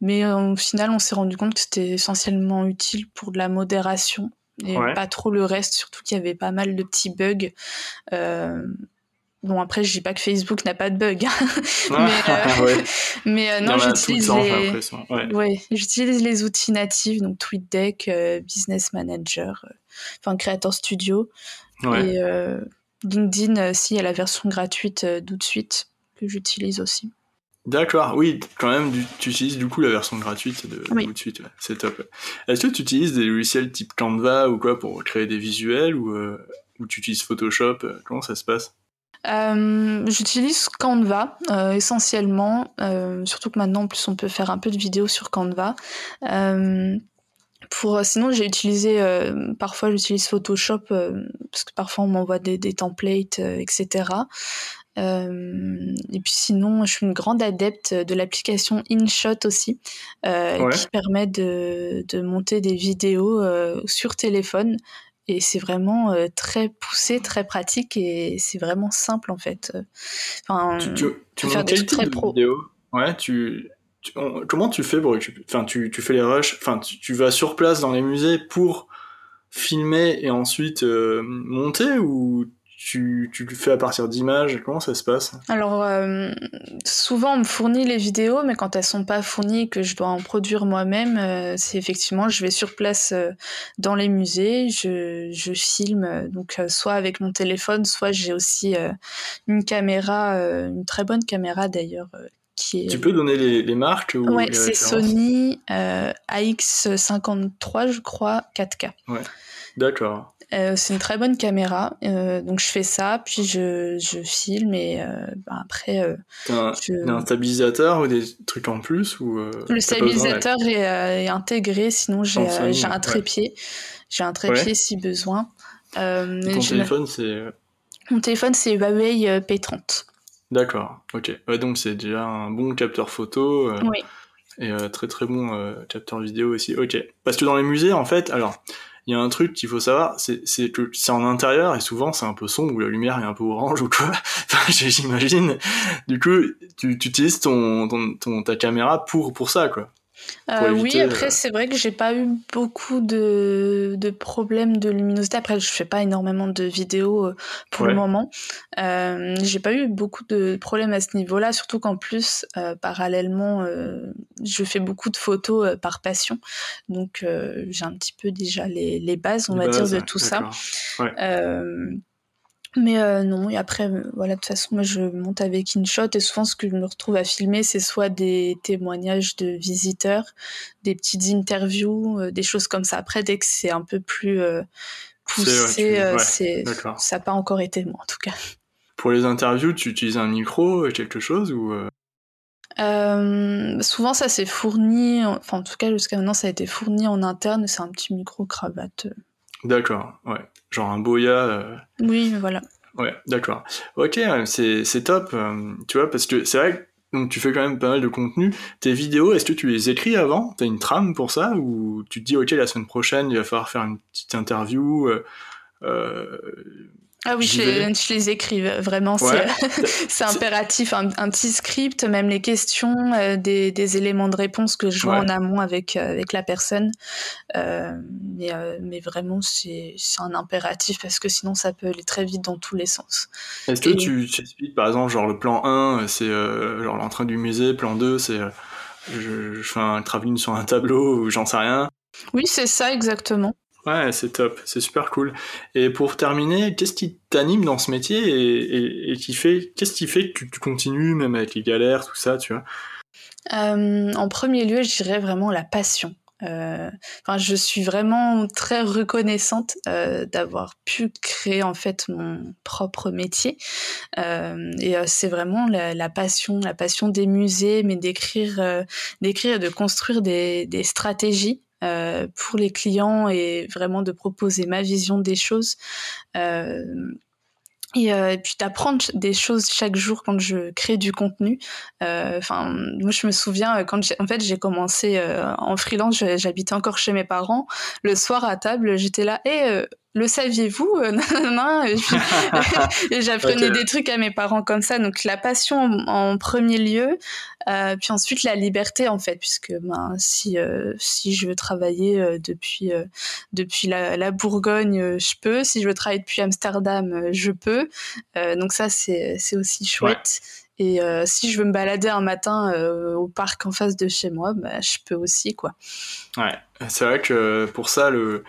Mais au final, on s'est rendu compte que c'était essentiellement utile pour de la modération et pas trop le reste, surtout qu'il y avait pas mal de petits bugs. Euh, bon, après, je dis pas que Facebook n'a pas de bugs, mais, euh, euh, non, j'utilise les... Ouais. j'utilise les outils natifs, donc TweetDeck, Business Manager, enfin Creator Studio et LinkedIn, s'il y a la version gratuite tout de suite que j'utilise aussi. D'accord, oui, quand même, tu utilises du coup la version gratuite de tout de suite, c'est top. Est-ce que tu utilises des logiciels type Canva ou quoi pour créer des visuels ou, euh, ou tu utilises Photoshop Comment ça se passe? Euh, J'utilise Canva euh, essentiellement, surtout que maintenant en plus on peut faire un peu de vidéo sur Canva. pour, sinon j'ai utilisé, parfois j'utilise Photoshop parce que parfois on m'envoie des, des templates, etc. Euh, et puis sinon, je suis une grande adepte de l'application InShot aussi, euh, qui permet de, de, monter des vidéos euh, sur téléphone. Et c'est vraiment très poussé, très pratique et c'est vraiment simple en fait. Enfin, tu, tu, faire des très pro. Ouais, tu, comment tu fais pour enfin tu, tu fais les rushs? Enfin tu, tu, vas sur place dans les musées pour filmer et ensuite monter ou tu, tu le fais à partir d'images Comment ça se passe? Alors, euh, souvent on me fournit les vidéos, mais quand elles sont pas fournies et que je dois en produire moi-même, euh, c'est effectivement, je vais sur place euh, dans les musées, je, je filme, donc soit avec mon téléphone, soit j'ai aussi une caméra, une très bonne caméra d'ailleurs. Qui est... Tu peux donner les, les marques ou Ouais, c'est Sony AX53, je crois, 4K. Ouais, d'accord. Euh, c'est une très bonne caméra, euh, donc je fais ça, puis je, je filme et euh, bah, après. Euh, T'as un, un, stabilisateur ou des trucs en plus ou Le stabilisateur est, est, intégré, sinon j'ai un trépied. J'ai un trépied si besoin. ton téléphone, c'est. Mon téléphone, c'est Huawei P30. D'accord, ok. Ouais, donc c'est déjà un bon capteur photo. oui. Et très très bon capteur vidéo aussi. Ok. Parce que dans les musées, en fait, alors il y a un truc qu'il faut savoir, c'est que c'est en intérieur et souvent c'est un peu sombre ou la lumière est un peu orange ou quoi. J'imagine. Du coup, tu, tu utilises ton, ton, ta caméra pour, pour ça, quoi. Euh, oui, après, euh, c'est vrai que j'ai pas eu beaucoup de, de, problèmes de luminosité. Après, je fais pas énormément de vidéos euh, pour le moment. Euh, j'ai pas eu beaucoup de problèmes à ce niveau-là, surtout qu'en plus, parallèlement, je fais beaucoup de photos par passion. Donc, j'ai un petit peu déjà les, les bases, on va dire, de tout ça. Ouais. Mais euh, non, et après, euh, voilà, de toute façon, moi je monte avec InShot et souvent ce que je me retrouve à filmer, c'est soit des témoignages de visiteurs, des petites interviews, euh, des choses comme ça. Après, dès que c'est un peu plus poussé, c'est, ça n'a pas encore été moi en tout cas. Pour les interviews, tu utilises un micro, quelque chose ou souvent ça s'est fourni, enfin en tout cas jusqu'à maintenant ça a été fourni en interne, c'est un petit micro cravate. D'accord, ouais. Genre un boya. Euh. Oui, voilà. Ouais, d'accord. Ok, c'est top, euh, tu vois, parce que c'est vrai que donc, tu fais quand même pas mal de contenu. Tes vidéos, est-ce que tu les écris avant? T'as une trame pour ça? Ou tu te dis, ok, la semaine prochaine, il va falloir faire une petite interview euh, ah oui, je les, écris vraiment. C'est impératif. Un, petit script, même les questions, euh, des, des, éléments de réponse que je vois en amont avec, euh, avec la personne. Euh, mais, mais vraiment, c'est un impératif parce que sinon, ça peut aller très vite dans tous les sens. Est-ce que tu, tu, expliques, par exemple, genre le plan 1, c'est genre l'entrain du musée, plan 2, c'est je, je, fais un travelling sur un tableau ou j'en sais rien? Oui, c'est ça exactement. Ouais, c'est top, c'est super cool. Et pour terminer, qu'est-ce qui t'anime dans ce métier et, qui fait, qu'est-ce qui fait que tu continues même avec les galères, tout ça, tu vois? Euh, En premier lieu, je dirais vraiment la passion. Euh, je suis vraiment très reconnaissante euh, d'avoir pu créer en fait mon propre métier. Et c'est vraiment la, passion, la passion des musées, mais d'écrire, d'écrire et de construire des stratégies euh, pour les clients et vraiment de proposer ma vision des choses. Euh, et, euh, et, puis d'apprendre des choses chaque jour quand je crée du contenu. Euh, enfin, moi je me souviens euh, quand en fait j'ai commencé euh, en freelance, j'habitais encore chez mes parents. Le soir à table, j'étais là et le saviez-vous Et, j'apprenais des trucs à mes parents comme ça. Donc la passion en, premier lieu, euh, puis ensuite la liberté en fait, puisque ben, si euh, si je veux travailler euh, depuis depuis la, la Bourgogne, je peux. Si je veux travailler depuis Amsterdam, je peux. donc ça c'est c'est aussi chouette. Et si je veux me balader un matin au parc en face de chez moi, bah, je peux aussi quoi. Ouais, c'est vrai que pour ça le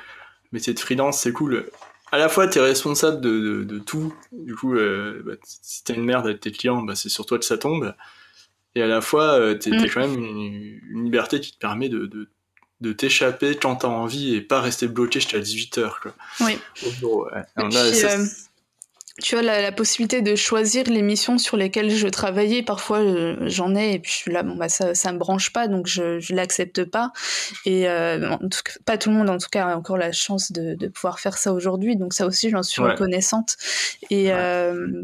métier de freelance, c'est cool. À la fois, tu es responsable de, de, tout. Du coup, euh, bah, si t'as une merde avec tes clients, bah, c'est sur toi que ça tombe. Et à la fois, euh, t'es mm. quand même une, liberté qui te permet de, de, de t'échapper quand t'as envie et pas rester bloqué jusqu'à 18h. Quoi. Oui. Tu vois, la, possibilité de choisir les missions sur lesquelles je travaillais. Parfois, euh, j'en ai, et puis là, bon, bah, ça, ça me branche pas, donc je, je l'accepte pas. Et euh, pas tout le monde, en tout cas, a encore la chance de, de pouvoir faire ça aujourd'hui. Donc ça aussi, j'en suis reconnaissante. Et euh,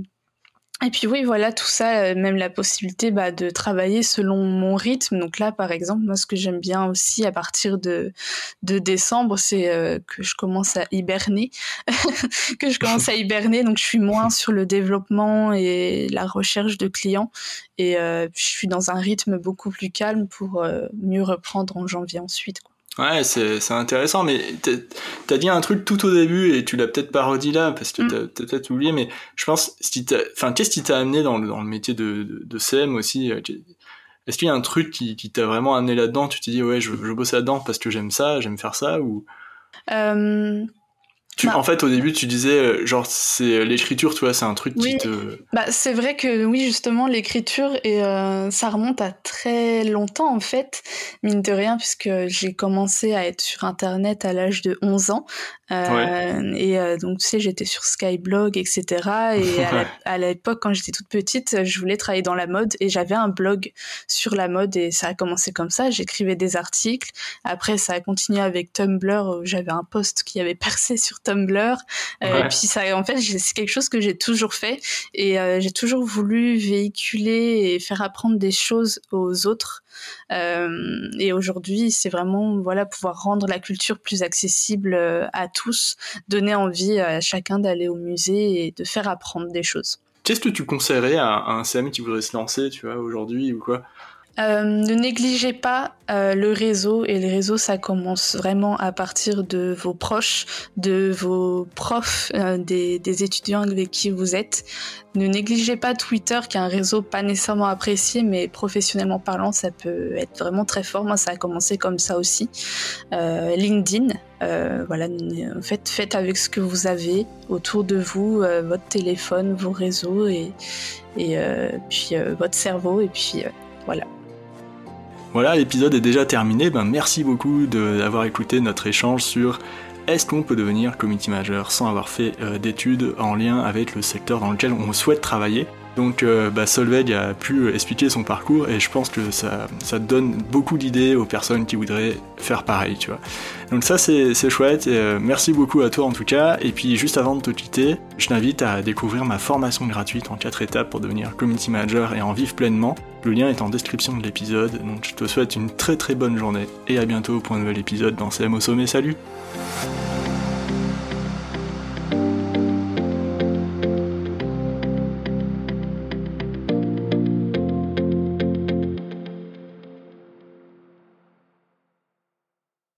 et puis oui, voilà, tout ça, euh, même la possibilité bah, de travailler selon mon rythme. Donc là, par exemple, moi, ce que j'aime bien aussi à partir de, de décembre, c'est euh, que je commence à hiberner, que je commence à hiberner. Donc je suis moins sur le développement et la recherche de clients. Et euh, je suis dans un rythme beaucoup plus calme pour mieux reprendre en janvier ensuite. Quoi. Ouais, c'est intéressant, mais t'as dit un truc tout au début et tu l'as peut-être pas redit là parce que mm. t'as peut-être oublié, mais je pense, si enfin, qu'est-ce qui t'a amené dans le, dans le métier de, de, de CM aussi euh, Est-ce qu'il y a un truc qui, qui t'a vraiment amené là-dedans? Tu t'es dit ouais, je, je bosse là-dedans parce que j'aime ça, j'aime faire ça ou? Euh, bah. En fait, au début, tu disais, euh, genre, c'est euh, l'écriture, tu vois, c'est un truc qui te. Bah, c'est vrai que oui, justement, l'écriture, et euh, ça remonte à très longtemps, en fait, mine de rien, puisque j'ai commencé à être sur Internet à l'âge de 11 ans. Euh, Et donc, tu sais, j'étais sur Skyblog, etc. Et à l'époque, quand j'étais toute petite, je voulais travailler dans la mode et j'avais un blog sur la mode et ça a commencé comme ça. J'écrivais des articles. Après, ça a continué avec Tumblr où j'avais un post qui avait percé sur Tumblr. Euh, et puis ça, en fait, c'est quelque chose que j'ai toujours fait et euh, j'ai toujours voulu véhiculer et faire apprendre des choses aux autres. Euh, et aujourd'hui, c'est vraiment voilà pouvoir rendre la culture plus accessible à tous, donner envie à chacun d'aller au musée et de faire apprendre des choses. Qu'est-ce que tu conseillerais à un CM qui voudrait se lancer, tu vois, aujourd'hui ou quoi? Euh, ne négligez pas euh, le réseau et le réseau ça commence vraiment à partir de vos proches, de vos profs, euh, des, des, étudiants avec qui vous êtes. Ne négligez pas Twitter qui est un réseau pas nécessairement apprécié mais professionnellement parlant ça peut être vraiment très fort. Moi ça a commencé comme ça aussi. LinkedIn, voilà, faites, faites avec ce que vous avez autour de vous, votre téléphone, vos réseaux et, et puis votre cerveau et puis voilà. Voilà, l'épisode est déjà terminé. Ben, merci beaucoup d'avoir écouté notre échange sur est-ce qu'on peut devenir community manager sans avoir fait euh, d'études en lien avec le secteur dans lequel on souhaite travailler. Donc euh, bah, Solveig a pu expliquer son parcours et je pense que ça, donne beaucoup d'idées aux personnes qui voudraient faire pareil, tu vois. Donc ça c'est chouette, et, euh, merci beaucoup à toi en tout cas. Et puis juste avant de te quitter, je t'invite à découvrir ma formation gratuite en 4 étapes pour devenir community manager et en vivre pleinement. Le lien est en description de l'épisode, donc je te souhaite une très très bonne journée et à bientôt pour un nouvel épisode dans CM au sommet, salut